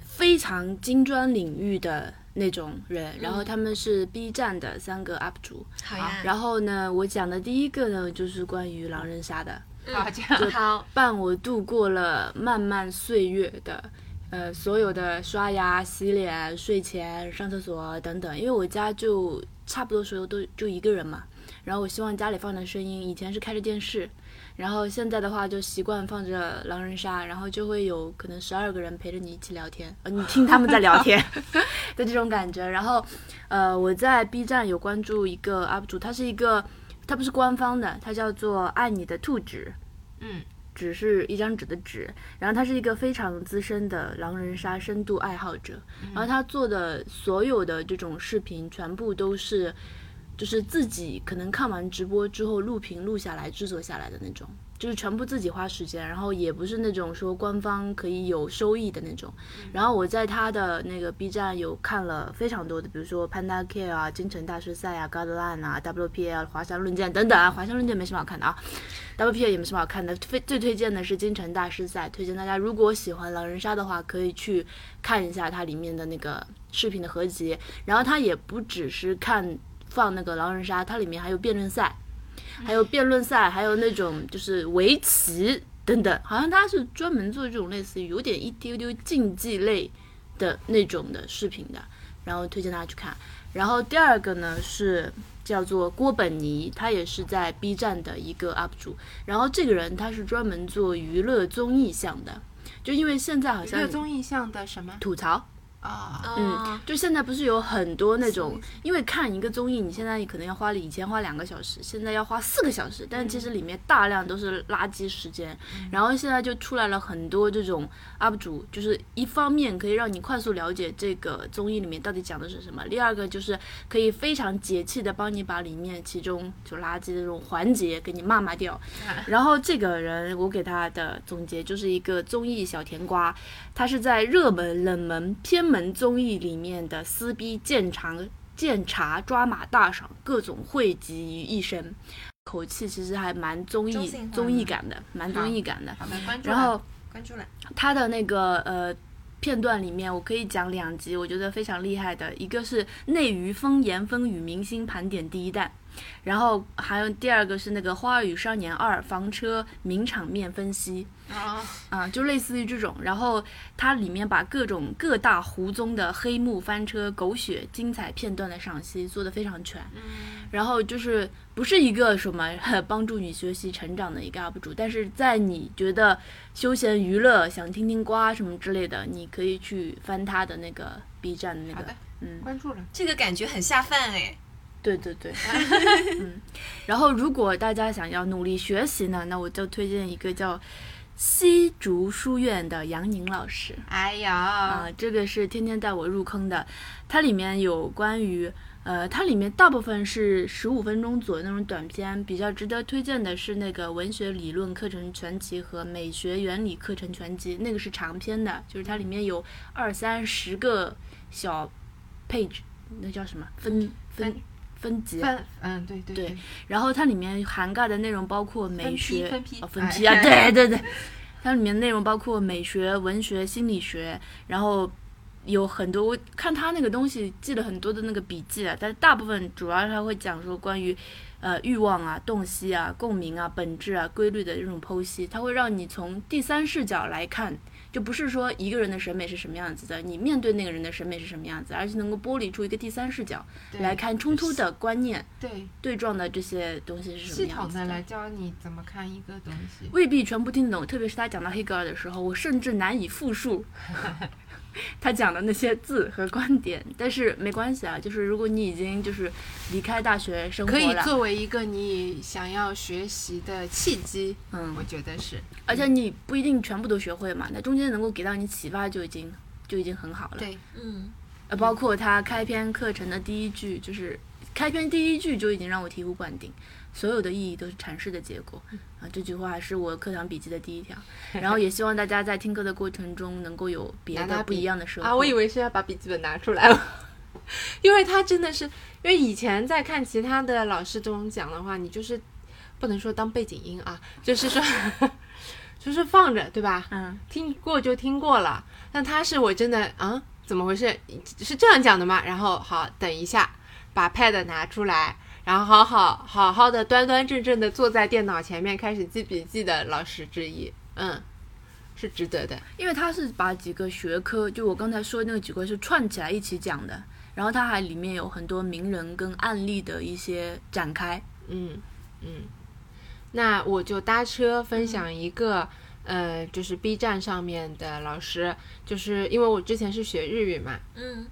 非常金砖领域的那种人，然后他们是 B 站的三个 UP 主，好呀，然后呢，我讲的第一个呢就是关于狼人杀的，好，这样。好，伴我度过了漫漫岁月的，呃，所有的刷牙、洗脸、睡前、上厕所等等。因为我家就差不多所有都就一个人嘛，然后我希望家里放的声音。以前是开着电视，然后现在的话就习惯放着狼人杀，然后就会有可能十二个人陪着你一起聊天，呃，你听他们在聊天 [laughs] 的这种感觉。然后，呃，我在 B 站有关注一个 UP 主，他是一个，他不是官方的，他叫做爱你的兔纸。纸是一张纸的纸，然后他是一个非常资深的狼人杀深度爱好者，然后他做的所有的这种视频全部都是，就是自己可能看完直播之后录屏录下来制作下来的那种，就是全部自己花时间，然后也不是那种说官方可以有收益的那种。然后我在他的那个 B 站有看了非常多的，比如说 Panda Care 啊、京城大师赛啊、Godline 啊、WPL 华山论剑等等啊，华山论剑没什么好看的啊。WPL 也没什么好看的，非最推荐的是京城大师赛，推荐大家如果喜欢狼人杀的话，可以去看一下它里面的那个视频的合集。然后它也不只是看放那个狼人杀，它里面还有辩论赛，还有辩论赛，还有那种就是围棋等等，好像他是专门做这种类似于有点一丢丢竞技类的那种的视频的。然后推荐大家去看。然后第二个呢是叫做郭本尼，他也是在 B 站的一个 UP 主。然后这个人他是专门做娱乐综艺项的，就因为现在好娱像乐综艺项的什么吐槽，啊？嗯，就现在不是有很多那种，因为看一个综艺，你现在可能要花以前花两个小时，现在要花四个小时，但其实里面大量都是垃圾时间。然后现在就出来了很多这种 UP 主，就是一方面可以让你快速了解这个综艺里面到底讲的是什么，第二个就是可以非常解气的帮你把里面其中就垃圾的这种环节给你骂骂掉。然后这个人我给他的总结就是一个综艺小甜瓜，他是在热门、冷门、偏门综艺里面的撕逼、见长、见茶、抓马大赏，各种汇集于一身。口气其实还蛮综艺综艺感的，蛮综艺感的。然后关注了。他的那个呃片段里面，我可以讲两集，我觉得非常厉害的，一个是内娱风言风语明星盘点第一弹，然后还有第二个是那个《花儿与少年二》房车名场面分析。啊，啊，就类似于这种，然后它里面把各种各大胡宗的黑幕翻车、狗血精彩片段的赏析做得非常全，然后就是不是一个什么 [laughs] 帮助你学习成长的一个 UP 主，但是在你觉得休闲娱乐、想听听瓜什么之类的，你可以去翻他的那个 B 站的那个好的，嗯，关注了。这个感觉很下饭哎。对对对，[laughs] 嗯，然后如果大家想要努力学习呢，那我就推荐一个叫西竹书院的杨宁老师。哎呀，啊，这个是天天带我入坑的，它里面有关于呃，它里面大部分是十五分钟左右那种短片，比较值得推荐的是那个文学理论课程全集和美学原理课程全集，那个是长篇的，就是它里面有二三十个小 page，那叫什么？分分分级。分，嗯，对对对，然后它里面涵盖的内容包括美学、分批哦、分批啊，哎对对对，它里面内容包括美学、文学、心理学，然后有很多我看他那个东西记了很多的那个笔记啊，但是大部分主要他会讲说关于呃欲望啊、洞悉啊、共鸣啊、本质啊、规律的这种剖析，它会让你从第三视角来看。就不是说一个人的审美是什么样子的，你面对那个人的审美是什么样子，而是能够剥离出一个第三视角来看冲突的观念、对，对撞的这些东西是什么样子统的来教你怎么看一个东西。未必全部听得懂，特别是他讲到黑格尔的时候，我甚至难以复述 [laughs] 他讲的那些字和观点。但是没关系啊，就是如果你已经就是离开大学生活了可以，作为一个你想要学习的契机，嗯我，觉得是。而且你不一定全部都学会嘛，那中间能够给到你启发就已经就已经很好了。对，嗯，呃，包括他开篇课程的第一句，就是开篇第一句就已经让我醍醐灌顶，所有的意义都是阐释的结果啊！这句话是我课堂笔记的第一条，[laughs] 然后也希望大家在听课的过程中能够有别的不一样的收获。啊，我以为是要把笔记本拿出来了，[laughs] 因为他真的是，因为以前在看其他的老师这种讲的话，你就是不能说当背景音啊，就是说 [laughs] 就是放着，对吧？嗯，听过就听过了，但他是我真的啊，怎么回事？是这样讲的吗？然后好，等一下，把 pad 拿出来，然后好好好好的端端正正的坐在电脑前面开始记笔记的老师之一，嗯，是值得的。因为他是把几个学科，就我刚才说的那个几个是串起来一起讲的，然后他还里面有很多名人跟案例的一些展开。嗯嗯，那我就搭车分享一个，呃，就是 B 站上面的老师，就是因为我之前是学日语嘛，嗯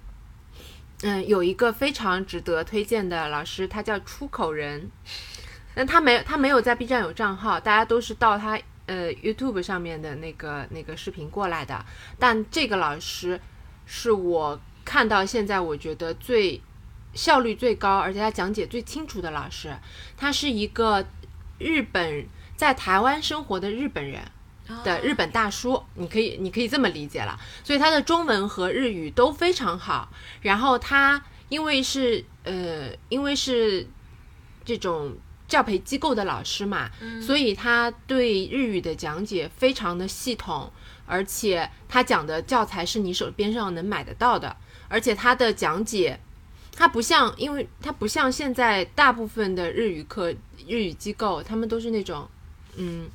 嗯，有一个非常值得推荐的老师，他叫出口人，但他没有他没有在 B 站有账号，大家都是到他呃 YouTube 上面的那个那个视频过来的。但这个老师是我看到现在我觉得最效率最高，而且他讲解最清楚的老师。他是一个日本在台湾生活的日本人。的日本大叔，你可以你可以这么理解了。所以他的中文和日语都非常好。然后他因为是呃，因为是这种教培机构的老师嘛，所以他对日语的讲解非常的系统，而且他讲的教材是你手边上能买得到的，而且他的讲解。它不像，因为它不像现在大部分的日语课、日语机构，他们都是那种，嗯，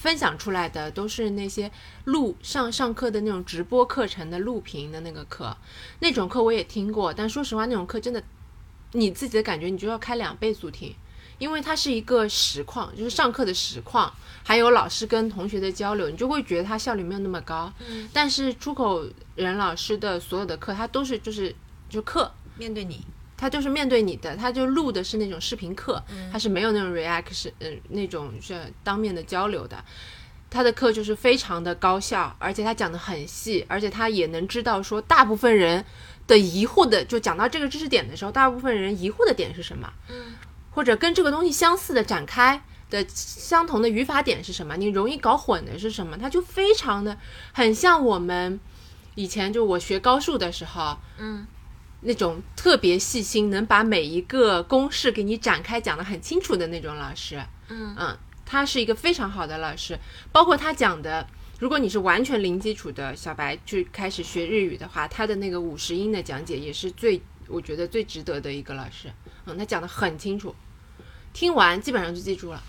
分享出来的都是那些录上上课的那种直播课程的录屏的那个课，那种课我也听过，但说实话，那种课真的你自己的感觉你就要开两倍速听，因为它是一个实况，就是上课的实况，还有老师跟同学的交流，你就会觉得它效率没有那么高。嗯，但是出口人老师的所有的课，他都是就是就课，面对你，他就是面对你的，他就录的是那种视频课，嗯。他是没有那种 reaction，呃，那种是当面的交流的。他的课就是非常的高效，而且他讲的很细，而且他也能知道说大部分人的疑惑的，就讲到这个知识点的时候，大部分人疑惑的点是什么，嗯，或者跟这个东西相似的展开的相同的语法点是什么，你容易搞混的是什么，他就非常的很像我们以前就我学高数的时候，嗯，那种特别细心，能把每一个公式给你展开讲得很清楚的那种老师。嗯嗯，他是一个非常好的老师，包括他讲的，如果你是完全零基础的小白去开始学日语的话，他的那个五十音的讲解也是最我觉得最值得的一个老师。嗯，他讲得很清楚，听完基本上就记住了。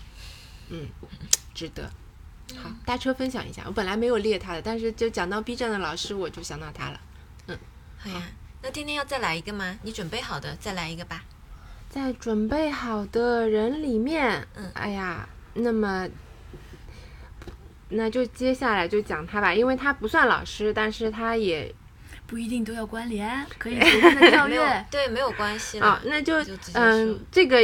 嗯，值得。好，搭车分享一下，我本来没有列他的，但是就讲到 B 站的老师，我就想到他了。嗯好呀。那天天要再来一个吗？你准备好的，再来一个吧。在准备好的人里面，嗯哎呀，那么那就接下来就讲他吧，因为他不算老师，但是他也不一定都要关联，可以 [laughs] 随便的跳跃。对，没有关系了。啊，那就嗯，这个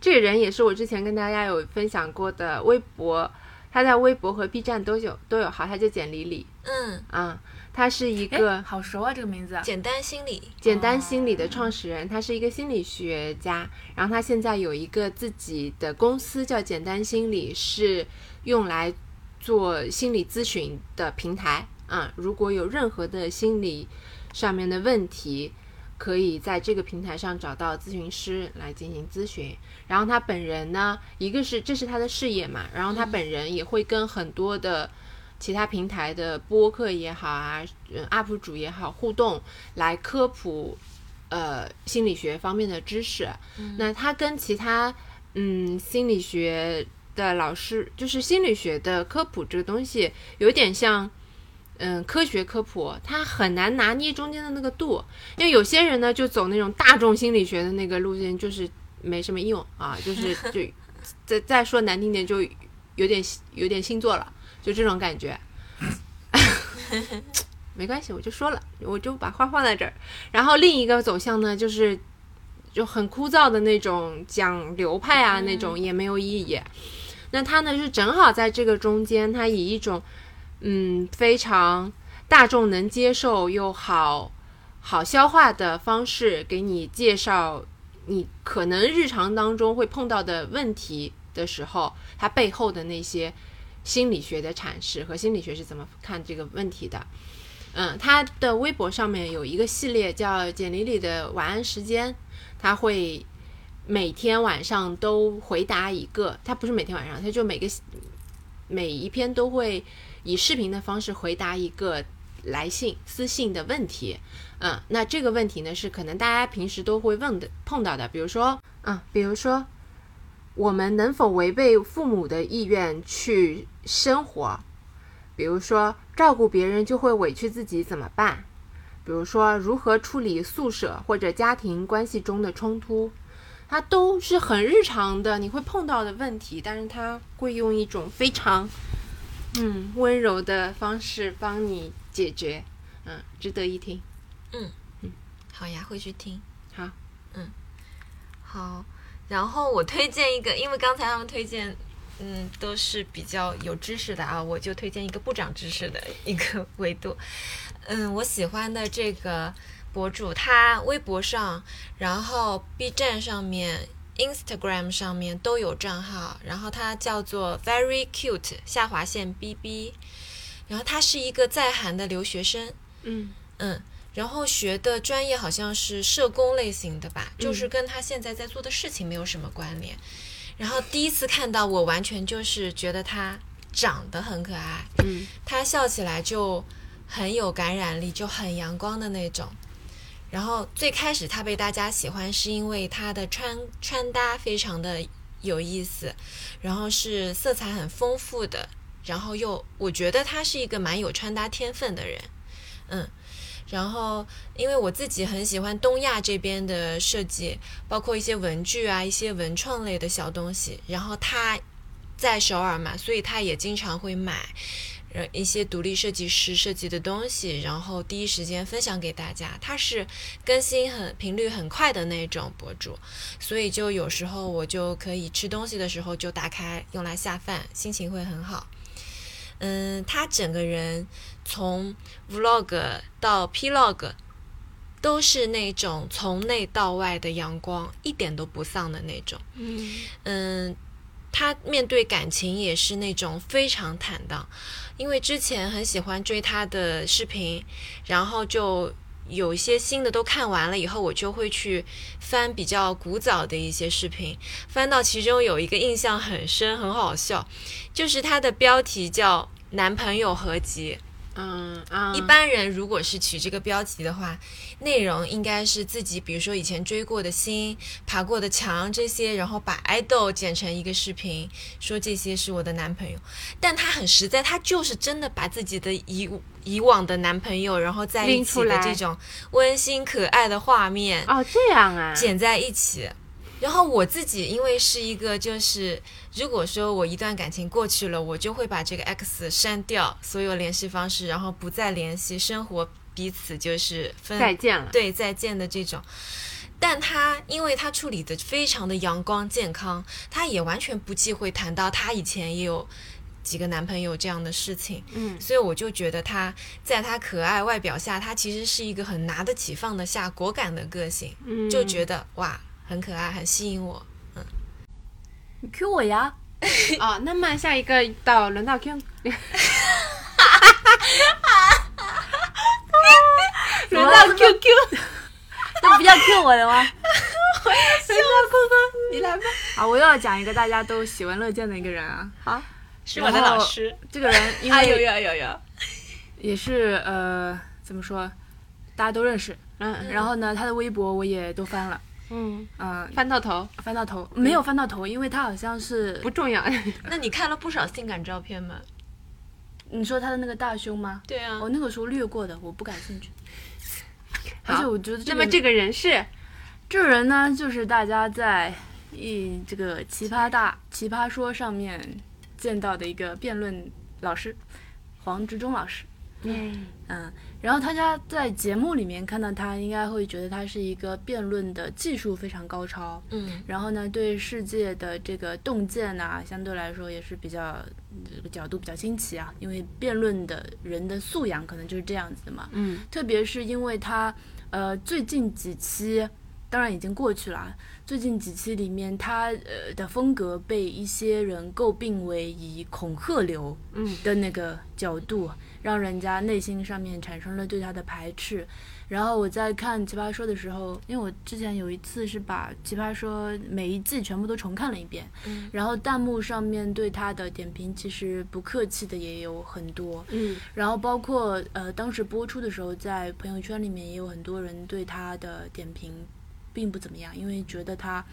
这个人也是我之前跟大家有分享过的微博，他在微博和 B 站都有都有号，他叫简里里嗯，啊，他是一哎个好熟啊，这个名字。简单心理。简单心理的创始人，他是一个心理学家，然后他现在有一个自己的公司叫简单心理，是用来做心理咨询的平台啊。如果有任何的心理上面的问题，可以在这个平台上找到咨询师来进行咨询。然后他本人呢，一个是这是他的事业嘛，然后他本人也会跟很多的其他平台的播客也好啊，嗯，UP 主也好互动，来科普呃心理学方面的知识。那他跟其他嗯心理学的老师，就是心理学的科普这个东西，有点像。嗯，科学科普它很难拿捏中间的那个度，因为有些人呢就走那种大众心理学的那个路线，就是没什么用啊，就是就再再说难听点，就有点有点星座了，就这种感觉。[laughs] 没关系，我就说了，我就把话放在这儿。然后另一个走向呢，就是就很枯燥的那种讲流派啊，那种也没有意义。那他呢是正好在这个中间，他以一种嗯非常大众能接受又好好消化的方式，给你介绍你可能日常当中会碰到的问题的时候，它背后的那些心理学的阐释和心理学是怎么看这个问题的。嗯，他的微博上面有一个系列叫“简里里的晚安时间”，他会每天晚上都回答一个，他不是每天晚上，他就每个每一篇都会以视频的方式回答一个来信私信的问题。嗯，那这个问题呢是可能大家平时都会问的碰到的，比如说，嗯，比如说我们能否违背父母的意愿去生活？比如说照顾别人就会委屈自己怎么办？比如说如何处理宿舍或者家庭关系中的冲突？它都是很日常的你会碰到的问题，但是它会用一种非常嗯温柔的方式帮你解决，嗯，值得一听。嗯嗯好呀，会去听。好，嗯，好。然后我推荐一个，因为刚才他们推荐，嗯，都是比较有知识的啊，我就推荐一个不长知识的一个维度。嗯，我喜欢的这个博主，他微博上，然后 B 站上面、Instagram 上面都有账号，然后他叫做 Very Cute 下划线 BB，然后他是一个在韩的留学生，嗯嗯，然后学的专业好像是社工类型的吧，就是跟他现在在做的事情没有什么关联。然后第一次看到我，完全就是觉得他长得很可爱，嗯他笑起来就很有感染力，就很阳光的那种。然后最开始他被大家喜欢，是因为他的穿穿搭非常的有意思，然后是色彩很丰富的然后又我觉得他是一个蛮有穿搭天分的人，嗯。然后，因为我自己很喜欢东亚这边的设计，包括一些文具啊、一些文创类的小东西。然后他在首尔嘛，所以他也经常会买呃一些独立设计师设计的东西，然后第一时间分享给大家。他是更新很频率很快的那种博主，所以就有时候我就可以吃东西的时候就打开用来下饭，心情会很好。嗯，他整个人。从 vlog 到 plog，都是那种从内到外的阳光，一点都不丧的那种。嗯嗯，他面对感情也是那种非常坦荡。因为之前很喜欢追他的视频，然后就有一些新的都看完了以后，我就会去翻比较古早的一些视频，翻到其中有一个印象很深，很好笑，就是它的标题叫“男朋友合集”。嗯啊，一般人如果是取这个标题的话，内容应该是自己，比如说以前追过的星、爬过的墙这些，然后把爱豆剪成一个视频，说这些是我的男朋友。但他很实在，他就是真的把自己的以以往的男朋友，然后在一起的这种温馨可爱的画面哦，这样啊，剪在一起。然后我自己因为是一个，就是如果说我一段感情过去了，我就会把这个 X 删掉所有联系方式，然后不再联系，生活彼此就是分再见了，对再见的这种。但他因为他处理的非常的阳光健康，他也完全不忌讳谈到他以前也有几个男朋友这样的事情，嗯，所以我就觉得他在他可爱外表下，他其实是一个很拿得起放得下、果敢的个性，嗯就觉得哇。很可爱，很吸引我。嗯，你 Q 我呀？[laughs] 哦，那么下一个到轮到 Q，[laughs] 轮到 QQ，那不要 Q 我的吗？[laughs] 我要笑了，你来吧。啊，我又要讲一个大家都喜闻乐见的一个人啊。好，是我的老师。这个人因啊有有有有，也是呃，怎么说，大家都认识。嗯然后呢，他的微博我也都翻了，嗯，嗯、翻到头翻到头没有翻到头，因为他好像是不重要。[laughs] 那你看了不少性感照片吗？你说他的那个大胸吗？对啊我那个时候略过的，我不感兴趣。而且我觉得这个那么这个人是这个人呢，就是大家在一这个奇葩大奇葩说上面见到的一个辩论老师，黄执中老师。嗯嗯，然后大家在节目里面看到他，应该会觉得他是一个辩论的技术非常高超，嗯。然后呢，对世界的这个洞见呐、相对来说也是比较这个角度比较新奇啊，因为辩论的人的素养可能就是这样子的嘛。嗯。特别是因为他呃最近几期，当然已经过去了啊，最近几期里面他呃的风格被一些人诟病为以恐吓流嗯。的那个角度，让人家内心上面产生了对他的排斥。然后我在看《奇葩说》的时候，因为我之前有一次是把《奇葩说》每一季全部都重看了一遍，嗯。然后弹幕上面对他的点评其实不客气的也有很多，嗯。然后包括呃当时播出的时候，在朋友圈里面也有很多人对他的点评并不怎么样，因为觉得他，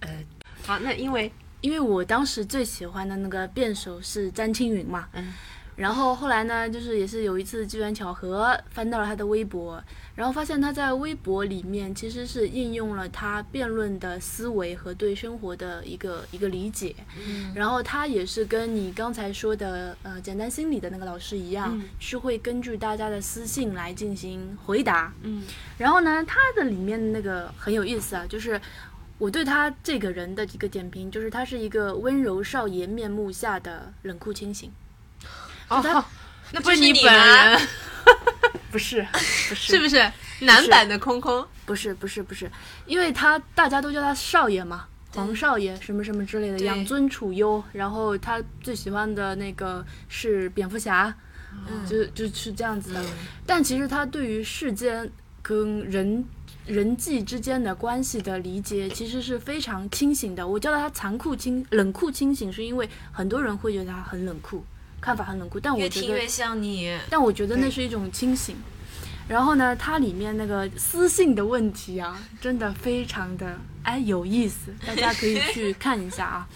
呃，好，那因为因为我当时最喜欢的那个辩手是詹青云嘛，嗯，然后后来呢，就是也是有一次机缘巧合翻到了他的微博，然后发现他在微博里面其实是应用了他辩论的思维和对生活的一个一个理解，嗯然后他也是跟你刚才说的呃简单心理的那个老师一样，嗯是会根据大家的私信来进行回答，嗯然后呢，他的里面那个很有意思啊，就是我对他这个人的一个点评，就是他是一个温柔少爷面目下的冷酷清醒。哦他，那不是就是你本吗人，[laughs] 不是，不是，是不是？男版的空空？不是，不是，不是，因为他大家都叫他少爷嘛，黄少爷什么什么之类的，养尊处优。然后他最喜欢的那个是蝙蝠侠，嗯。就就是这样子的。但其实他对于世间跟人人际之间的关系的理解，其实是非常清醒的。我叫他残酷清冷酷清醒，是因为很多人会觉得他很冷酷，看法很冷酷，但我觉得越听越像你。但我觉得那是一种清醒。然后呢，它里面那个私信的问题啊，真的非常的哎有意思，大家可以去 [laughs] 看一下啊。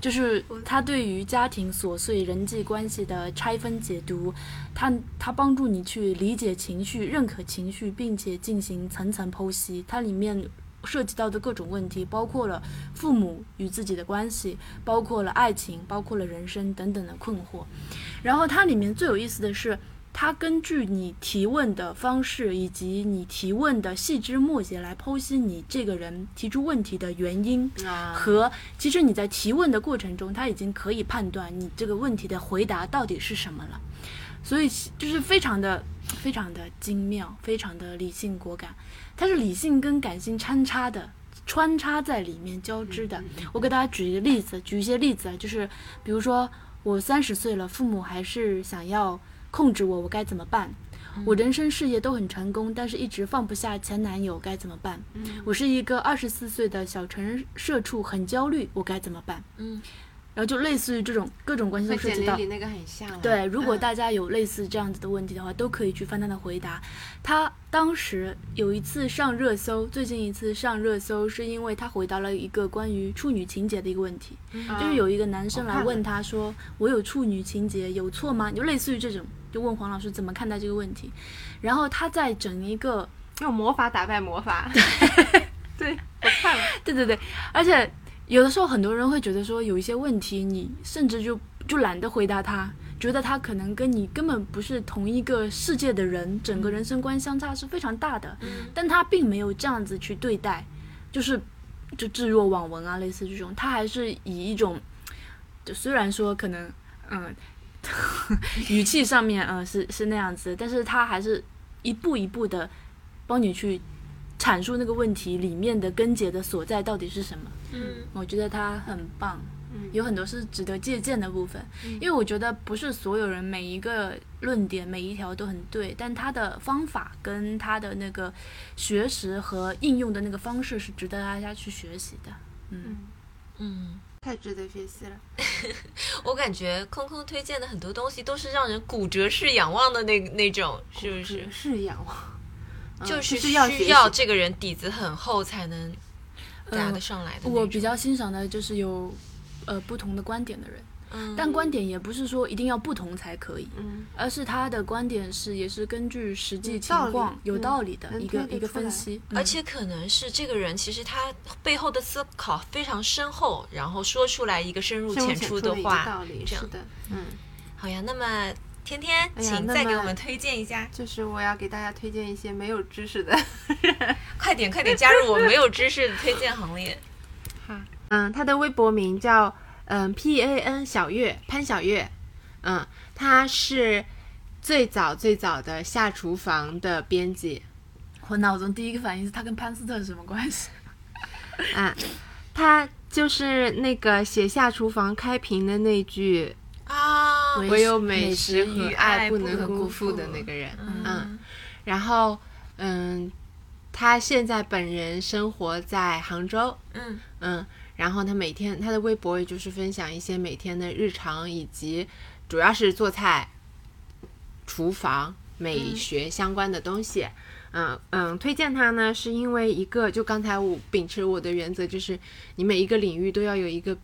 就是他对于家庭琐碎人际关系的拆分解读，他他帮助你去理解情绪、认可情绪，并且进行层层剖析。它里面涉及到的各种问题，包括了父母与自己的关系，包括了爱情，包括了人生等等的困惑。然后它里面最有意思的是。它根据你提问的方式以及你提问的细枝末节来剖析你这个人提出问题的原因啊和其实你在提问的过程中，他已经可以判断你这个问题的回答到底是什么了，所以就是非常的非常的精妙，非常的理性果敢，它是理性跟感性穿插的。穿插在里面交织的，我给大家举一个例子，举一些例子啊，就是比如说我三十岁了，父母还是想要控制我，我该怎么办？我人生事业都很成功，但是一直放不下前男友，该怎么办？我是一个二十四岁的小城社畜，很焦虑，我该怎么办？嗯，然后就类似于这种各种关系涉及到简历里。那个很像啊。对，如果嗯大家有类似这样子的问题的话，都可以去翻他的回答。他当时有一次上热搜，最近一次上热搜是因为他回答了一个关于处女情节的一个问题，嗯就是有一个男生来问他说：“我有处女情节有错吗？”就类似于这种，就问黄老师怎么看待这个问题。然后他在整一个用魔法打败魔法。对，[laughs] 我看了。对对对，而且有的时候很多人会觉得说，有一些问题你甚至就就懒得回答他，觉得他可能跟你根本不是同一个世界的人，整个人生观相差是非常大的。嗯但他并没有这样子去对待，就是就置若罔闻啊，类似这种，他还是以一种，就虽然说可能嗯 [laughs] 语气上面嗯是是那样子，但是他还是一步一步的帮你去阐述那个问题里面的根结的所在到底是什么。嗯我觉得他很棒，嗯有很多是值得借鉴的部分。因为我觉得不是所有人每一个论点每一条都很对，但他的方法跟他的那个学识和应用的那个方式是值得大家去学习的。嗯，嗯，太值得学习了。[laughs] 我感觉空空推荐的很多东西都是让人骨折式仰望的那那种，是不是？是仰望，嗯就是是要需要这个人底子很厚才能答呃得上来的。我比较欣赏的就是有呃不同的观点的人，嗯，但观点也不是说一定要不同才可以。嗯，而是他的观点是也是根据实际情有道理况有嗯道理的一个一个分析，嗯而且可能是这个人其实他背后的思考非常深厚，然后说出来一个深入浅浅出的话道理，这样是的，嗯。好呀，那么天天，请再给我们推荐一下，就是我要给大家推荐一些没有知识的。[laughs] [laughs] 快点快点加入我没有知识的推荐行列。好嗯，他的微博名叫嗯 P A N 小月潘小月，嗯，他是最早最早的下厨房的编辑我脑中第一个反应是他跟潘斯特是什么关系？啊，[laughs] 他就是那个写下厨房开屏的那句啊，唯“有美美食食与与爱爱不能辜辜负”负的那个人，嗯。嗯，然后嗯，他现在本人生活在杭州，嗯。嗯，然后他每天他的微博也就是分享一些每天的日常，以及主要是做菜、厨房、美学相关的东西。嗯嗯，推荐他呢，是因为一个，就刚才我秉持我的原则，就是你每一个领域都要有一个，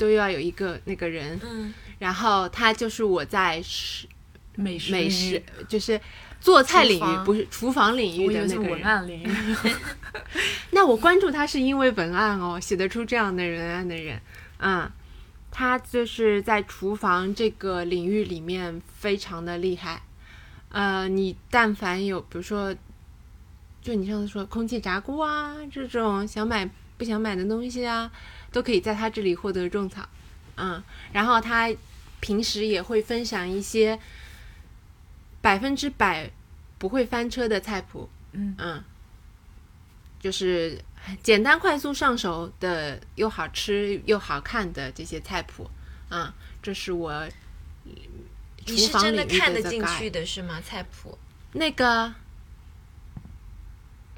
都要有一个那个人。嗯然后他就是我在食美食美食，就是做菜领域，不是厨房领域的那个人。文案领域。[laughs] 那我关注他是因为文案哦，写得出这样的文案的人，嗯，他就是在厨房这个领域里面非常的厉害。呃，你但凡有，比如说，就你上次说空气炸锅啊这种想买不想买的东西啊，都可以在他这里获得种草。嗯，然后他平时也会分享一些百分之百不会翻车的菜谱。嗯嗯，就是简单快速上手的，又好吃又好看的这些菜谱。嗯，这是我厨你是真的看得进去的是吗？菜谱那个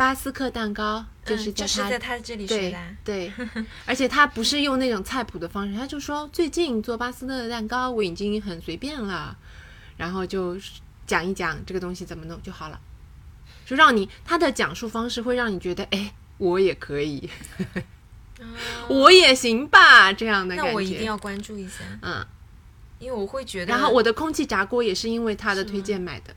巴斯克蛋糕，就是嗯就是在他、这里学对的啊。[laughs] 对，而且他不是用那种菜谱的方式，他就说最近做巴斯克蛋糕我已经很随便了，然后就讲一讲这个东西怎么弄就好了。就让你他的讲述方式会让你觉得，哎，我也可以，我也行吧，这样的感觉。那我一定要关注一下，嗯，因为我会觉得，然后我的空气炸锅也是因为他的推荐买的。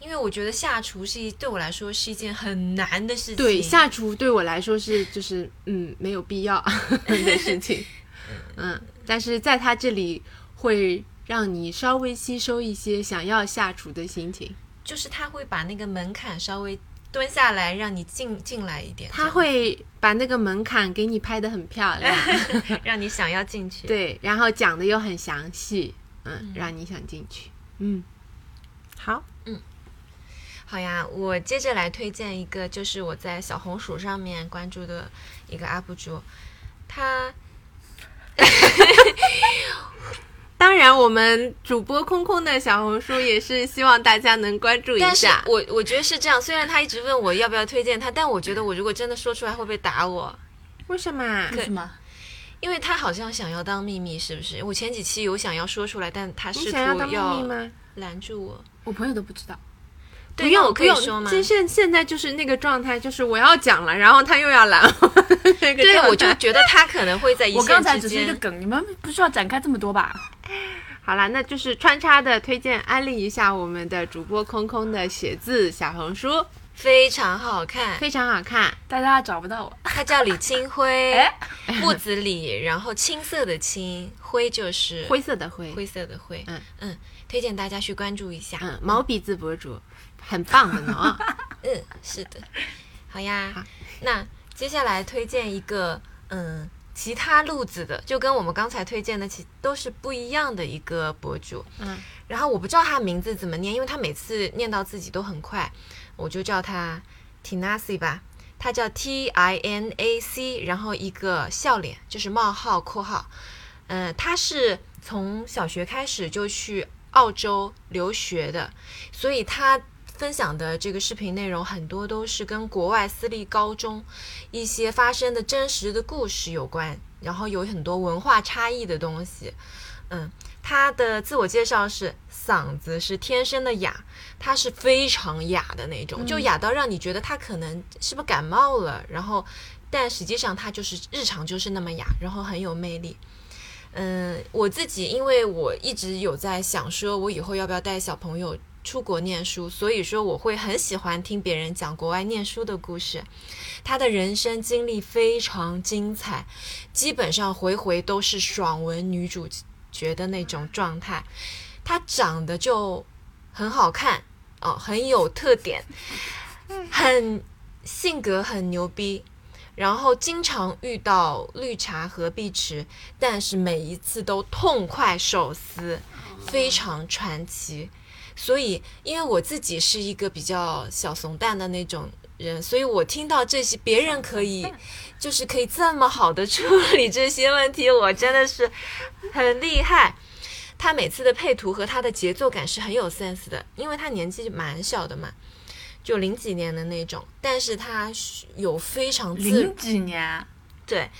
因为我觉得下厨是一对我来说是一件很难的事情。对，下厨对我来说是就是嗯没有必要 [laughs] 的事情，嗯，但是在他这里会让你稍微吸收一些想要下厨的心情。就是他会把那个门槛稍微蹲下来，让你进进来一点。他会把那个门槛给你拍的很漂亮，[laughs] 让你想要进去。对，然后讲的又很详细，嗯，让你想进去。嗯，好。嗯好呀，我接着来推荐一个，就是我在小红书上面关注的一个 UP 主，他，[laughs] 当然我们主播空空的小红书也是希望大家能关注一下。我我觉得是这样，虽然他一直问我要不要推荐他，但我觉得我如果真的说出来会不会打我？为什么？为什么？因为他好像想要当秘密，是不是？我前几期有想要说出来，但他试图要拦住我。我朋友都不知道。不用不用，现现现在就是那个状态，就是我要讲了，然后他又要拦我。[laughs] 对，我就觉得他可能会在一我刚才只是一个梗，你们不需要展开这么多吧？好啦，那就是穿插的推荐安利一下我们的主播空空的写字小红书，非常好看，非常好看，大家找不到我。他叫李清辉，[laughs] 木子李，然后青色的青，灰就是灰色的灰，灰色的灰。嗯嗯，推荐大家去关注一下。嗯，毛笔字博主。很棒的呢，[laughs] 嗯，是的，好呀，那接下来推荐一个，嗯，其他路子的，就跟我们刚才推荐的其都是不一样的一个博主，嗯，然后我不知道他名字怎么念，因为他每次念到自己都很快，我就叫他 Tinacy 吧，他叫 T I N A C，然后一个笑脸，就是冒号括号，嗯，他是从小学开始就去澳洲留学的，所以他。分享的这个视频内容很多都是跟国外私立高中一些发生的真实的故事有关，然后有很多文化差异的东西。嗯，他的自我介绍是嗓子是天生的哑，他是非常哑的那种，就哑到让你觉得他可能是不是感冒了，然后但实际上他就是日常就是那么哑，然后很有魅力。嗯，我自己因为我一直有在想说，我以后要不要带小朋友。出国念书，所以说我会很喜欢听别人讲国外念书的故事。他的人生经历非常精彩，基本上回回都是爽文女主角的那种状态。他长得就很好看哦，很有特点，很性格很牛逼，然后经常遇到绿茶和碧池，但是每一次都痛快手撕，非常传奇。所以，因为我自己是一个比较小怂蛋的那种人，所以我听到这些别人可以，[laughs] 就是可以这么好的处理这些问题，我真的是很厉害。他每次的配图和他的节奏感是很有 sense 的，因为他年纪蛮小的嘛，就零几年的那种，但是他有非常零几年，对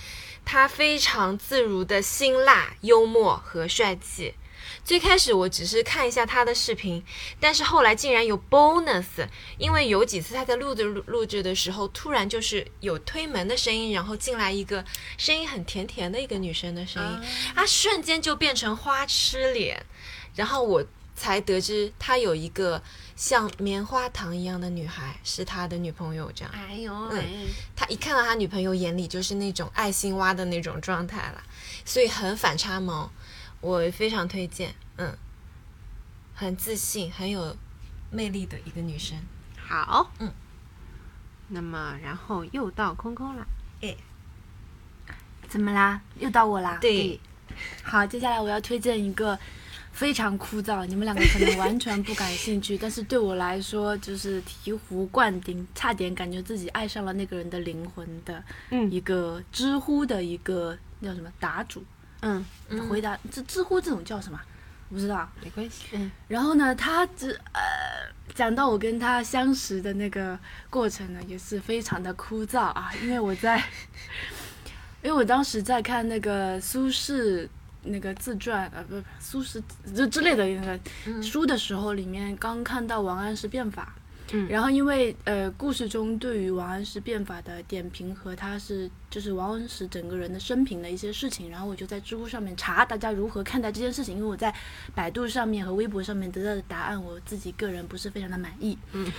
他非常自如的辛辣、幽默和帅气。最开始我只是看一下他的视频，但是后来竟然有 bonus，因为有几次他在录制录录制的时候，突然就是有推门的声音，然后进来一个声音很甜甜的一个女生的声音，啊，瞬间就变成花痴脸，然后我才得知他有一个像棉花糖一样的女孩是他的女朋友，这样。哎呦，嗯，他一看到他女朋友眼里就是那种爱心蛙的那种状态了，所以很反差萌。我非常推荐，嗯，很自信、很有魅力的一个女生。好，嗯，那么然后又到空空了，哎，怎么啦？又到我啦？对，好，接下来我要推荐一个非常枯燥，你们两个可能完全不感兴趣，[laughs] 但是对我来说就是醍醐灌顶，差点感觉自己爱上了那个人的灵魂的，嗯，一个知乎的一个叫什么答主。嗯，回答这知乎这种叫什么？不知道，没关系。嗯，然后呢，他这呃讲到我跟他相识的那个过程呢，也是非常的枯燥啊，因为我在，[laughs] 因为我当时在看那个苏轼那个自传呃不苏轼就之类的那个书的时候，里面刚看到王安石变法。嗯然后因为呃，故事中对于王安石变法的点评和他是就是王安石整个人的生平的一些事情，然后我就在知乎上面查大家如何看待这件事情，因为我在百度上面和微博上面得到的答案，我自己个人不是非常的满意。嗯，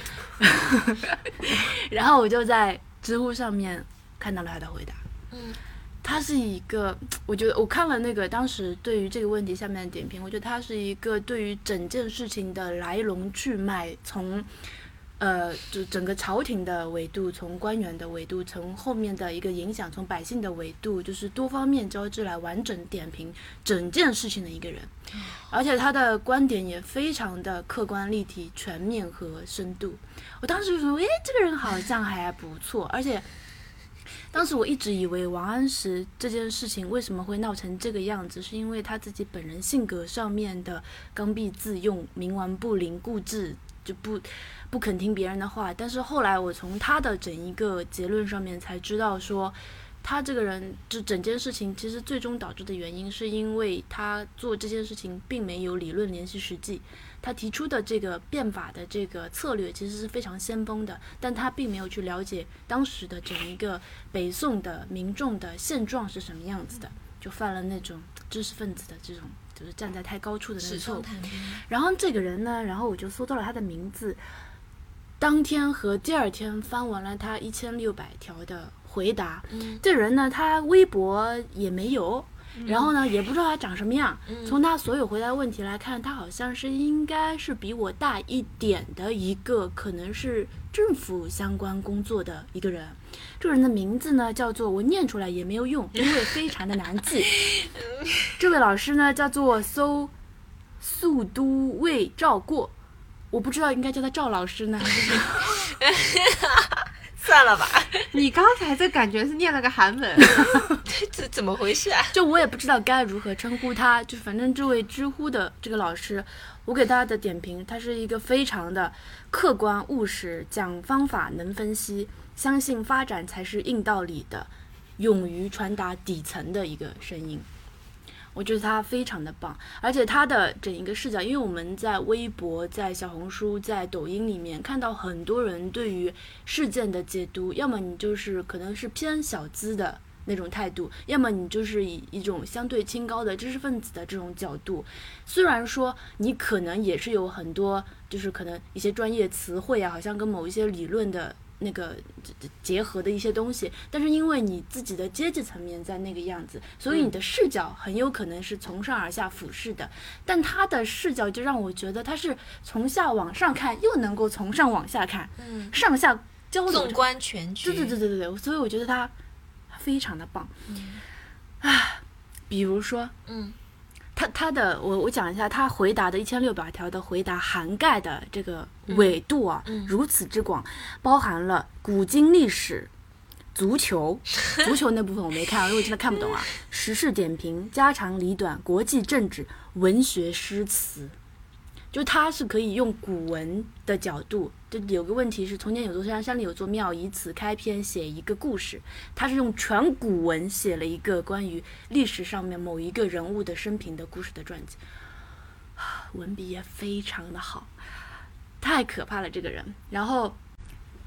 [laughs] 然后我就在知乎上面看到了他的回答。嗯，他是一个，[tsk] 我觉得我看了那个当时对于这个问题下面的点评，我觉得他是一个对于整件事情的来龙去脉，从呃，就整个朝廷的维度，从官员的维度，从后面的一个影响，从百姓的维度，就是多方面交织来完整点评整件事情的一个人，而且他的观点也非常的客观、立体、全面和深度。我当时就说，诶，这个人好像还不错，而且。当时我一直以为王安石这件事情为什么会闹成这个样子，是因为他自己本人性格上面的刚愎自用、冥顽不灵、固执，就不不肯听别人的话。但是后来我从他的整一个结论上面才知道说。他这个人，就整件事情，其实最终导致的原因，是因为他做这件事情并没有理论联系实际。他提出的这个变法的这个策略，其实是非常先锋的，但他并没有去了解当时的整一个北宋的民众的现状是什么样子的，就犯了那种知识分子的这种，就是站在太高处的错误。然后这个人呢，然后我就搜到了他的名字，当天和第二天翻完了他一千六百条的回答。嗯这人呢，他微博也没有，然后呢，也不知道他长什么样。嗯从他所有回答问题来看，他好像是应该是比我大一点的一个，可能是政府相关工作的一个人。这个人的名字呢，叫做我念出来也没有用，因为非常的难记。[laughs] 这位老师呢，叫做搜速都尉赵过，我不知道应该叫他赵老师呢，还是 [laughs] 算了吧，[laughs] 你刚才这感觉是念了个韩文，[laughs] 这怎么回事啊？就我也不知道该如何称呼他，就反正这位知乎的这个老师，我给他的点评，他是一个非常的客观务实，讲方法能分析，相信发展才是硬道理的，勇于传达底层的一个声音。我觉得他非常的棒，而且他的整一个视角，因为我们在微博、在小红书、在抖音里面看到很多人对于事件的解读，要么你就是可能是偏小资的那种态度，要么你就是以一种相对清高的知识分子的这种角度。虽然说你可能也是有很多，就是可能一些专业词汇啊，好像跟某一些理论的。那个结合的一些东西，但是因为你自己的阶级层面在那个样子，所以你的视角很有可能是从上而下俯视的。但他的视角就让我觉得他是从下往上看，又能够从上往下看，嗯，上下交流纵观全局。对对对对对对，所以我觉得他非常的棒。嗯啊，比如说嗯他他的我我讲一下他回答的一千六百条的回答涵盖的这个纬度啊，嗯如此之广，包含了古今历史。足球，足球那部分我没看，因为我真的看不懂啊。时事点评、家长里短、国际政治、文学诗词，就他是可以用古文的角度，就有个问题是从前有座山，山里有座庙，以此开篇写一个故事。他是用全古文写了一个关于历史上面某一个人物的生平的故事的传记，文笔也非常的好，太可怕了这个人。然后，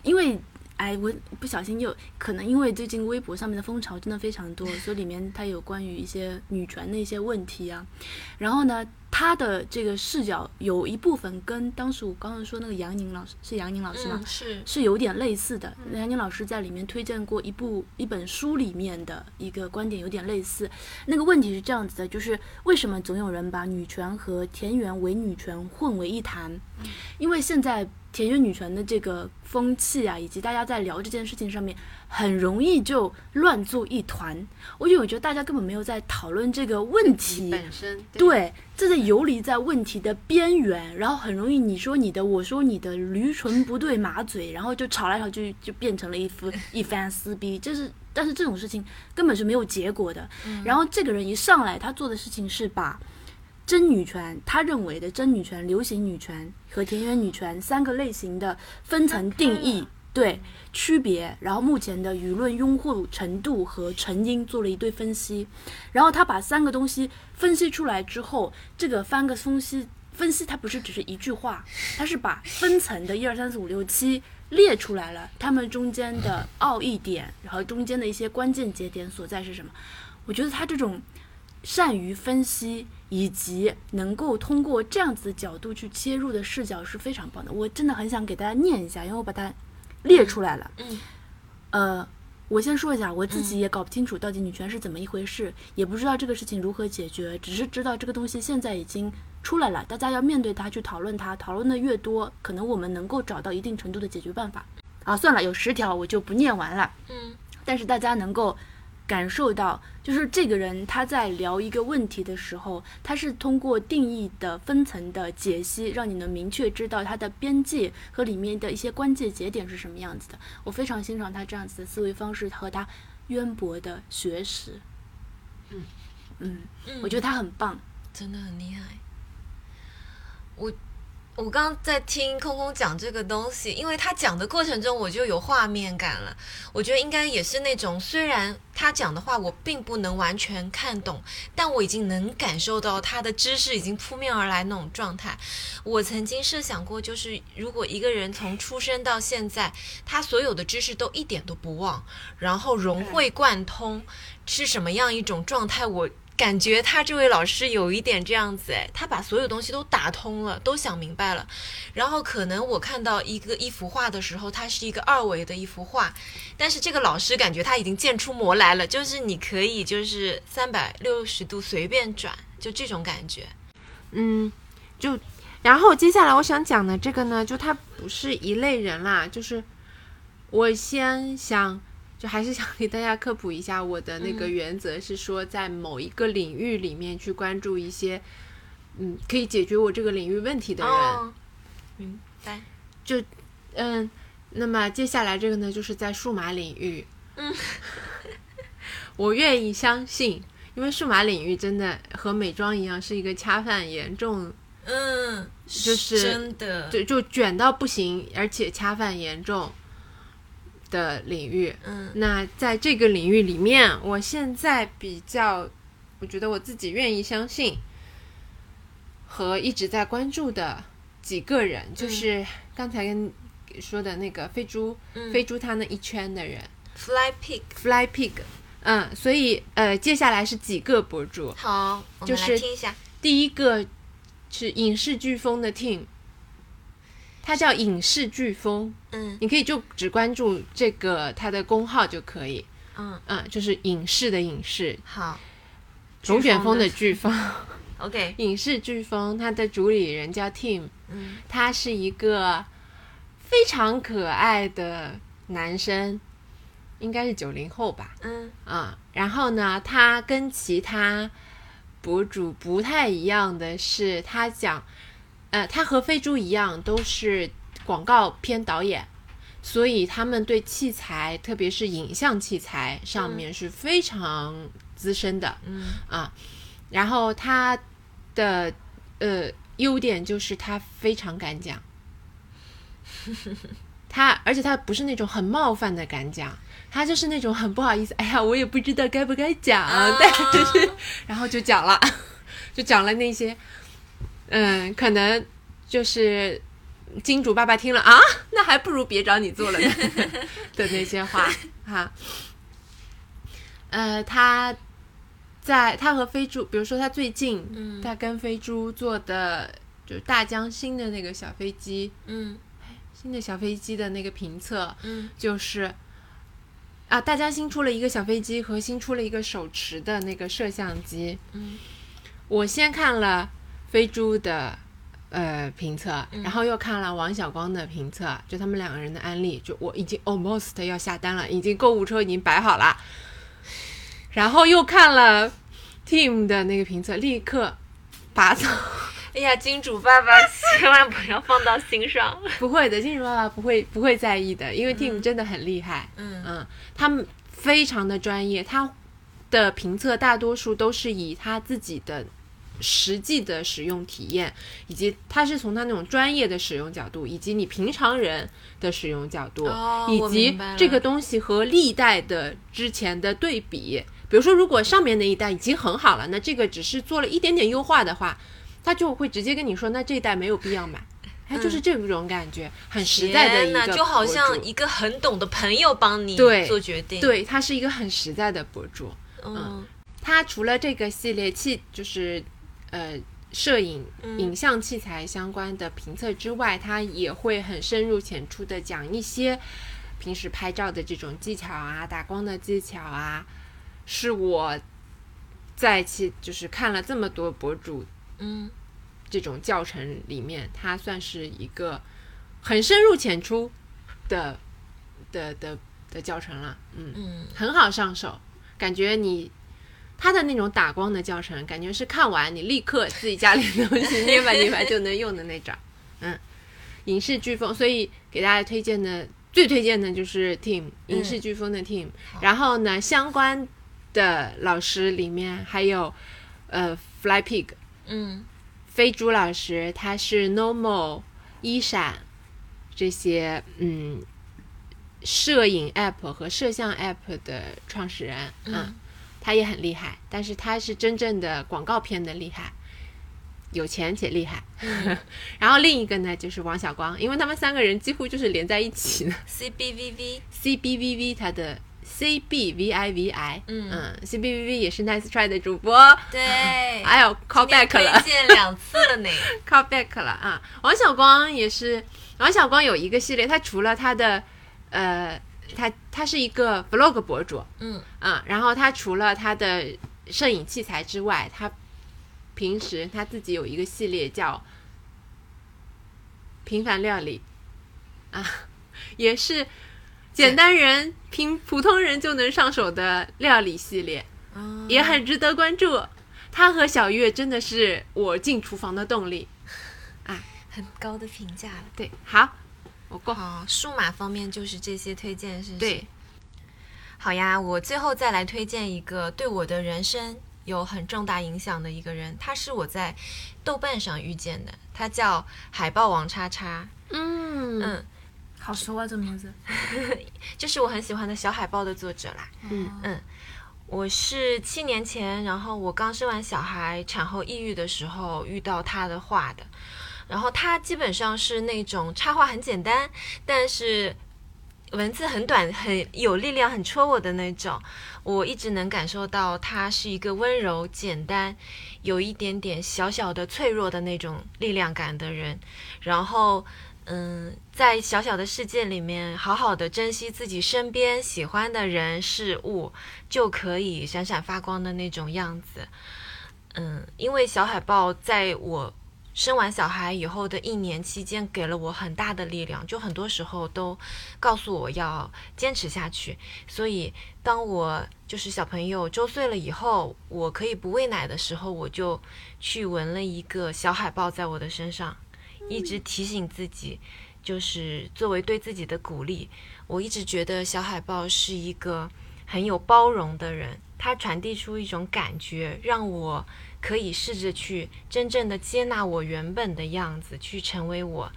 因为哎，我不小心又可能因为最近微博上面的风潮真的非常多，所以里面它有关于一些女权的一些问题啊。然后呢，他的这个视角有一部分跟当时我刚刚说那个杨宁老师是杨宁老师吗？嗯是是有点类似的。杨宁老师在里面推荐过一部一本书里面的一个观点有点类似。那个问题是这样子的，就是为什么总有人把女权和田园伪女权混为一谈？因为现在田园女权的这个风气啊，以及大家在聊这件事情上面，很容易就乱作一团。我因为我觉得大家根本没有在讨论这个问题，本身对，这在游离在问题的边缘，然后很容易你说你的，我说你的，驴唇不对马嘴，然后就吵来吵去，就变成了一副 [laughs] 一番撕逼。就是，但是这种事情根本是没有结果的。然后这个人一上来，他做的事情是把真女权，他认为的真女权、流行女权和田园女权三个类型的分层定义对区别，然后目前的舆论拥护程度和成因做了一堆分析，然后他把三个东西分析出来之后，这个三个分析分析它不是只是一句话，它是把分层的一二三四五六七列出来了，他们中间的奥义点，然后中间的一些关键节点所在是什么？我觉得他这种善于分析以及能够通过这样子的角度去切入的视角是非常棒的。我真的很想给大家念一下，因为我把它列出来了。嗯呃，我先说一下，我自己也搞不清楚到底女权是怎么一回事，也不知道这个事情如何解决，只是知道这个东西现在已经出来了，大家要面对它，去讨论它，讨论的越多，可能我们能够找到一定程度的解决办法。啊，算了，有十条我就不念完了。嗯但是大家能够感受到，就是这个人他在聊一个问题的时候，他是通过定义的分层的解析，让你能明确知道它的边界和里面的一些关键节点是什么样子的。我非常欣赏他这样子的思维方式和他渊博的学识。嗯嗯，嗯，我觉得他很棒。真的很厉害。我我刚刚在听空空讲这个东西，因为他讲的过程中我就有画面感了。我觉得应该也是那种，虽然他讲的话我并不能完全看懂，但我已经能感受到他的知识已经扑面而来那种状态。我曾经设想过，就是如果一个人从出生到现在，他所有的知识都一点都不忘，然后融会贯通，是什么样一种状态？我感觉他这位老师有一点这样子，哎，他把所有东西都打通了，都想明白了。然后可能我看到一个一幅画的时候，它是一个二维的一幅画，但是这个老师感觉他已经见出模来了，就是你可以就是三百六十度随便转，就这种感觉。嗯，就然后接下来我想讲的这个呢，就他不是一类人啦，就是我先想，就还是想给大家科普一下，我的那个嗯原则是说，在某一个领域里面去关注一些，嗯，可以解决我这个领域问题的人。哦，明白。就嗯，那么接下来这个呢，就是在数码领域，嗯，我愿意相信，因为数码领域真的和美妆一样，是一个恰饭严重嗯，就是真的，对就卷到不行，而且恰饭严重的领域。嗯。那在这个领域里面，我现在比较，我觉得我自己愿意相信和一直在关注的几个人，就是刚才跟说的那个飞猪，嗯。飞猪他那一圈的人，Fly Pig，，Fly Pig。嗯，所以呃，接下来是几个博主，好，我们就是来听一下。第一个是影视飓风的 Team，他叫影视飓风，嗯。你可以就只关注这个他的公号就可以，嗯，嗯，就是影视的影视，好。龙卷风的飓飓风，，[laughs] OK，影视飓风，他的主理人叫 Team，嗯。他是一个非常可爱的男生，应该是九零后吧，嗯。啊、然后呢，他跟其他博主不太一样的是，他讲，呃，他和飞猪一样，都是广告片导演，所以他们对器材，特别是影像器材上面是非常资深的嗯啊。然后他的呃优点就是他非常敢讲，[laughs] 他而且他不是那种很冒犯的敢讲。他就是那种很不好意思，哎呀，我也不知道该不该讲，啊但是 [laughs] 然后就讲了，[laughs] 就讲了那些，嗯，可能就是金主爸爸听了啊，[laughs] 那还不如别找你做了呢 [laughs] 的那些话哈。呃，他在他和飞猪，比如说他最近，嗯他跟飞猪做的就是大疆新的那个小飞机，嗯新的小飞机的那个评测，嗯就是啊，大疆新出了一个小飞机和新出了一个手持的那个摄像机。嗯我先看了飞猪的呃评测，嗯然后又看了王小光的评测，就他们两个人的案例，就我已经 almost 要下单了，已经购物车已经摆好了，然后又看了 Team 的那个评测，立刻拔走。[laughs] 哎呀，金主爸爸千万不要放到心上。[laughs] 不会的，金主爸爸不会不会在意的，因为 Team 真的很厉害。嗯嗯，他们非常的专业，他的评测大多数都是以他自己的实际的使用体验，以及它是从它那种专业的使用角度，以及你平常人的使用角度，哦以及这个东西和历代的之前的对比。比如说，如果上面那一代已经很好了，那这个只是做了一点点优化的话，他就会直接跟你说，那这一代没有必要买。它，就是这种感觉，很实在的就好像一个很懂的朋友帮你做决定。，对，他是一个很实在的博主。嗯他除了这个系列器，就是呃摄影、嗯。影像器材相关的评测之外，他也会很深入浅出的讲一些平时拍照的这种技巧啊、打光的技巧啊，是我在其就是看了这么多博主嗯。这种教程里面，他算是一个很深入浅出的的的的教程了。嗯，嗯，很好上手，感觉你它的那种打光的教程，感觉是看完你立刻自己家里的东西捏吧捏吧就能用的那种。嗯，影视飓风，所以给大家推荐的最推荐的就是 Team 影视飓风的 Team，、然后呢，相关的老师里面还有呃 Fly Pig。嗯。飞猪老师，他是 Normal、一闪这些嗯摄影 app 和摄像 app 的创始人，嗯，他也很厉害，但是他是真正的广告片的厉害，有钱且厉害。[laughs] 然后另一个呢就是王小光，因为他们三个人几乎就是连在一起的。，CBVV，CBVV 他的 CBVIVI，嗯嗯，CBVV 也是 Nice Try 的主播，对，[laughs] 还有 callback 了。推荐两次了呢。[laughs] call back 了啊！王小光也是，王小光有一个系列，他除了他的呃，他他是一个 vlog 博主嗯啊，然后他除了他的摄影器材之外，他平时他自己有一个系列叫平凡料理啊，也是简单人平普通人就能上手的料理系列。嗯也很值得关注。他和小月真的是我进厨房的动力。[laughs] 啊很高的评价了。对，好，好，数码方面就是这些推荐，是不是？对，好呀，我最后再来推荐一个对我的人生有很重大影响的一个人，他是我在豆瓣上遇见的，他叫海豹王叉叉，嗯嗯，好熟啊，这名字。[laughs] 就是我很喜欢的小海豹的作者啦。嗯嗯，我是七年前，然后我刚生完小孩，产后抑郁的时候遇到他的画的。然后他基本上是那种插画很简单，但是文字很短，很有力量，很戳我的那种。我一直能感受到他是一个温柔、简单，有一点点小小的脆弱的那种力量感的人。然后，嗯，在小小的世界里面，好好的珍惜自己身边喜欢的人事物，就可以闪闪发光的那种样子。嗯，因为小海豹在我生完小孩以后的一年期间，给了我很大的力量，就很多时候都告诉我要坚持下去。所以，当我就是小朋友周岁了以后，我可以不喂奶的时候，我就去纹了一个小海豹在我的身上，一直提醒自己，就是作为对自己的鼓励。我一直觉得小海豹是一个很有包容的人，它传递出一种感觉，让我可以试着去真正的接纳我原本的样子，去成为我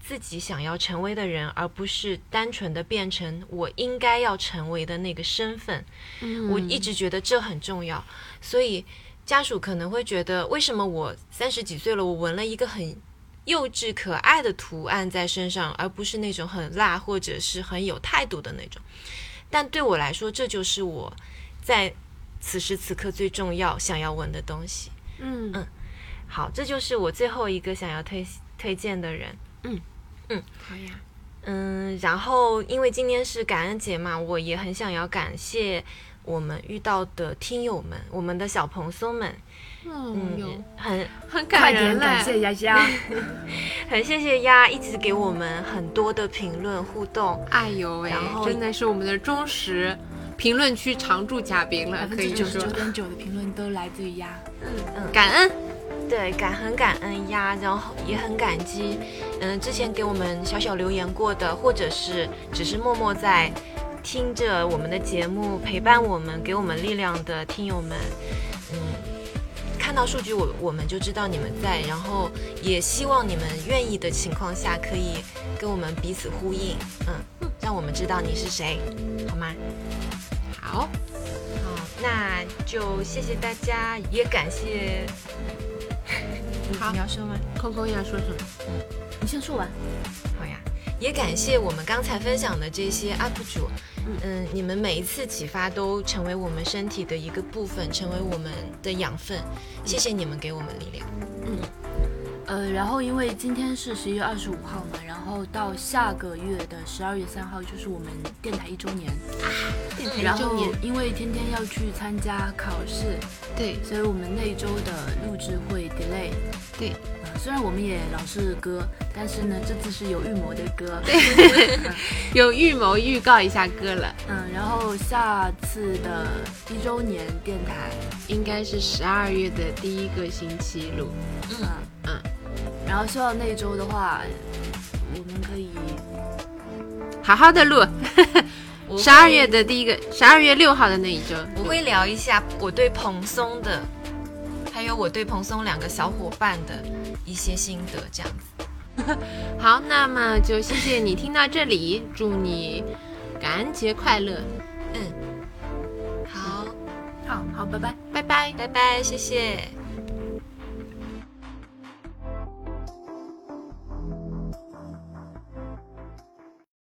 自己想要成为的人，而不是单纯的变成我应该要成为的那个身份。嗯我一直觉得这很重要，所以家属可能会觉得，为什么我三十几岁了，我纹了一个很幼稚可爱的图案在身上，而不是那种很辣或者是很有态度的那种。但对我来说，这就是我在此时此刻最重要想要闻的东西。嗯嗯好，这就是我最后一个想要推推荐的人。嗯嗯好呀，嗯，然后因为今天是感恩节嘛，我也很想要感谢我们遇到的听友们，我们的小蓬松们，嗯，嗯，很很感人嘞。感谢丫丫，[laughs] 很谢谢丫一直给我们很多的评论互动，哎呦喂然，后真的是我们的忠实评论区常驻嘉宾了，可以说之九十九点九的评论都来自于丫。感恩。对，感很感恩鸭，然后也很感激，嗯，之前给我们小小留言过的，或者是只是默默在听着我们的节目陪伴我们、给我们力量的听友们，嗯，看看到数据，我我们就知道你们在，然后也希望你们愿意的情况下，可以跟我们彼此呼应，嗯，让我们知道你是谁，好吗？好，好，那就谢谢大家，也感谢。[laughs] 你要说吗？扣扣要说什么？你先说完。好呀，也感谢我们刚才分享的这些 UP 主，嗯，你们每一次启发都成为我们身体的一个部分，成为我们的养分。谢谢你们给我们力量。呃，然后因为今天是十一月二十五号嘛，然后到下个月的十二月三号就是我们电台一周年，电台一周年，因为天天要去参加考试，对。所以我们那一周的录制会 delay。对，呃，虽然我们也老是歌，但是呢，这次是有预谋的歌。[laughs] 有预谋预告一下歌了，嗯，然后下次的一周年电台，应该是十二月的第一个星期录。嗯。嗯，然后希望那一周的话，我们可以好好的录，十二月的第一个，十二月六号的那一周，我会聊一下我对蓬松的，还有我对蓬松两个小伙伴的一些心得，这样子。[laughs] 好，那么就谢谢你听到这里，祝你感恩节快乐，嗯，好，好好，拜拜。拜拜。拜拜，谢谢。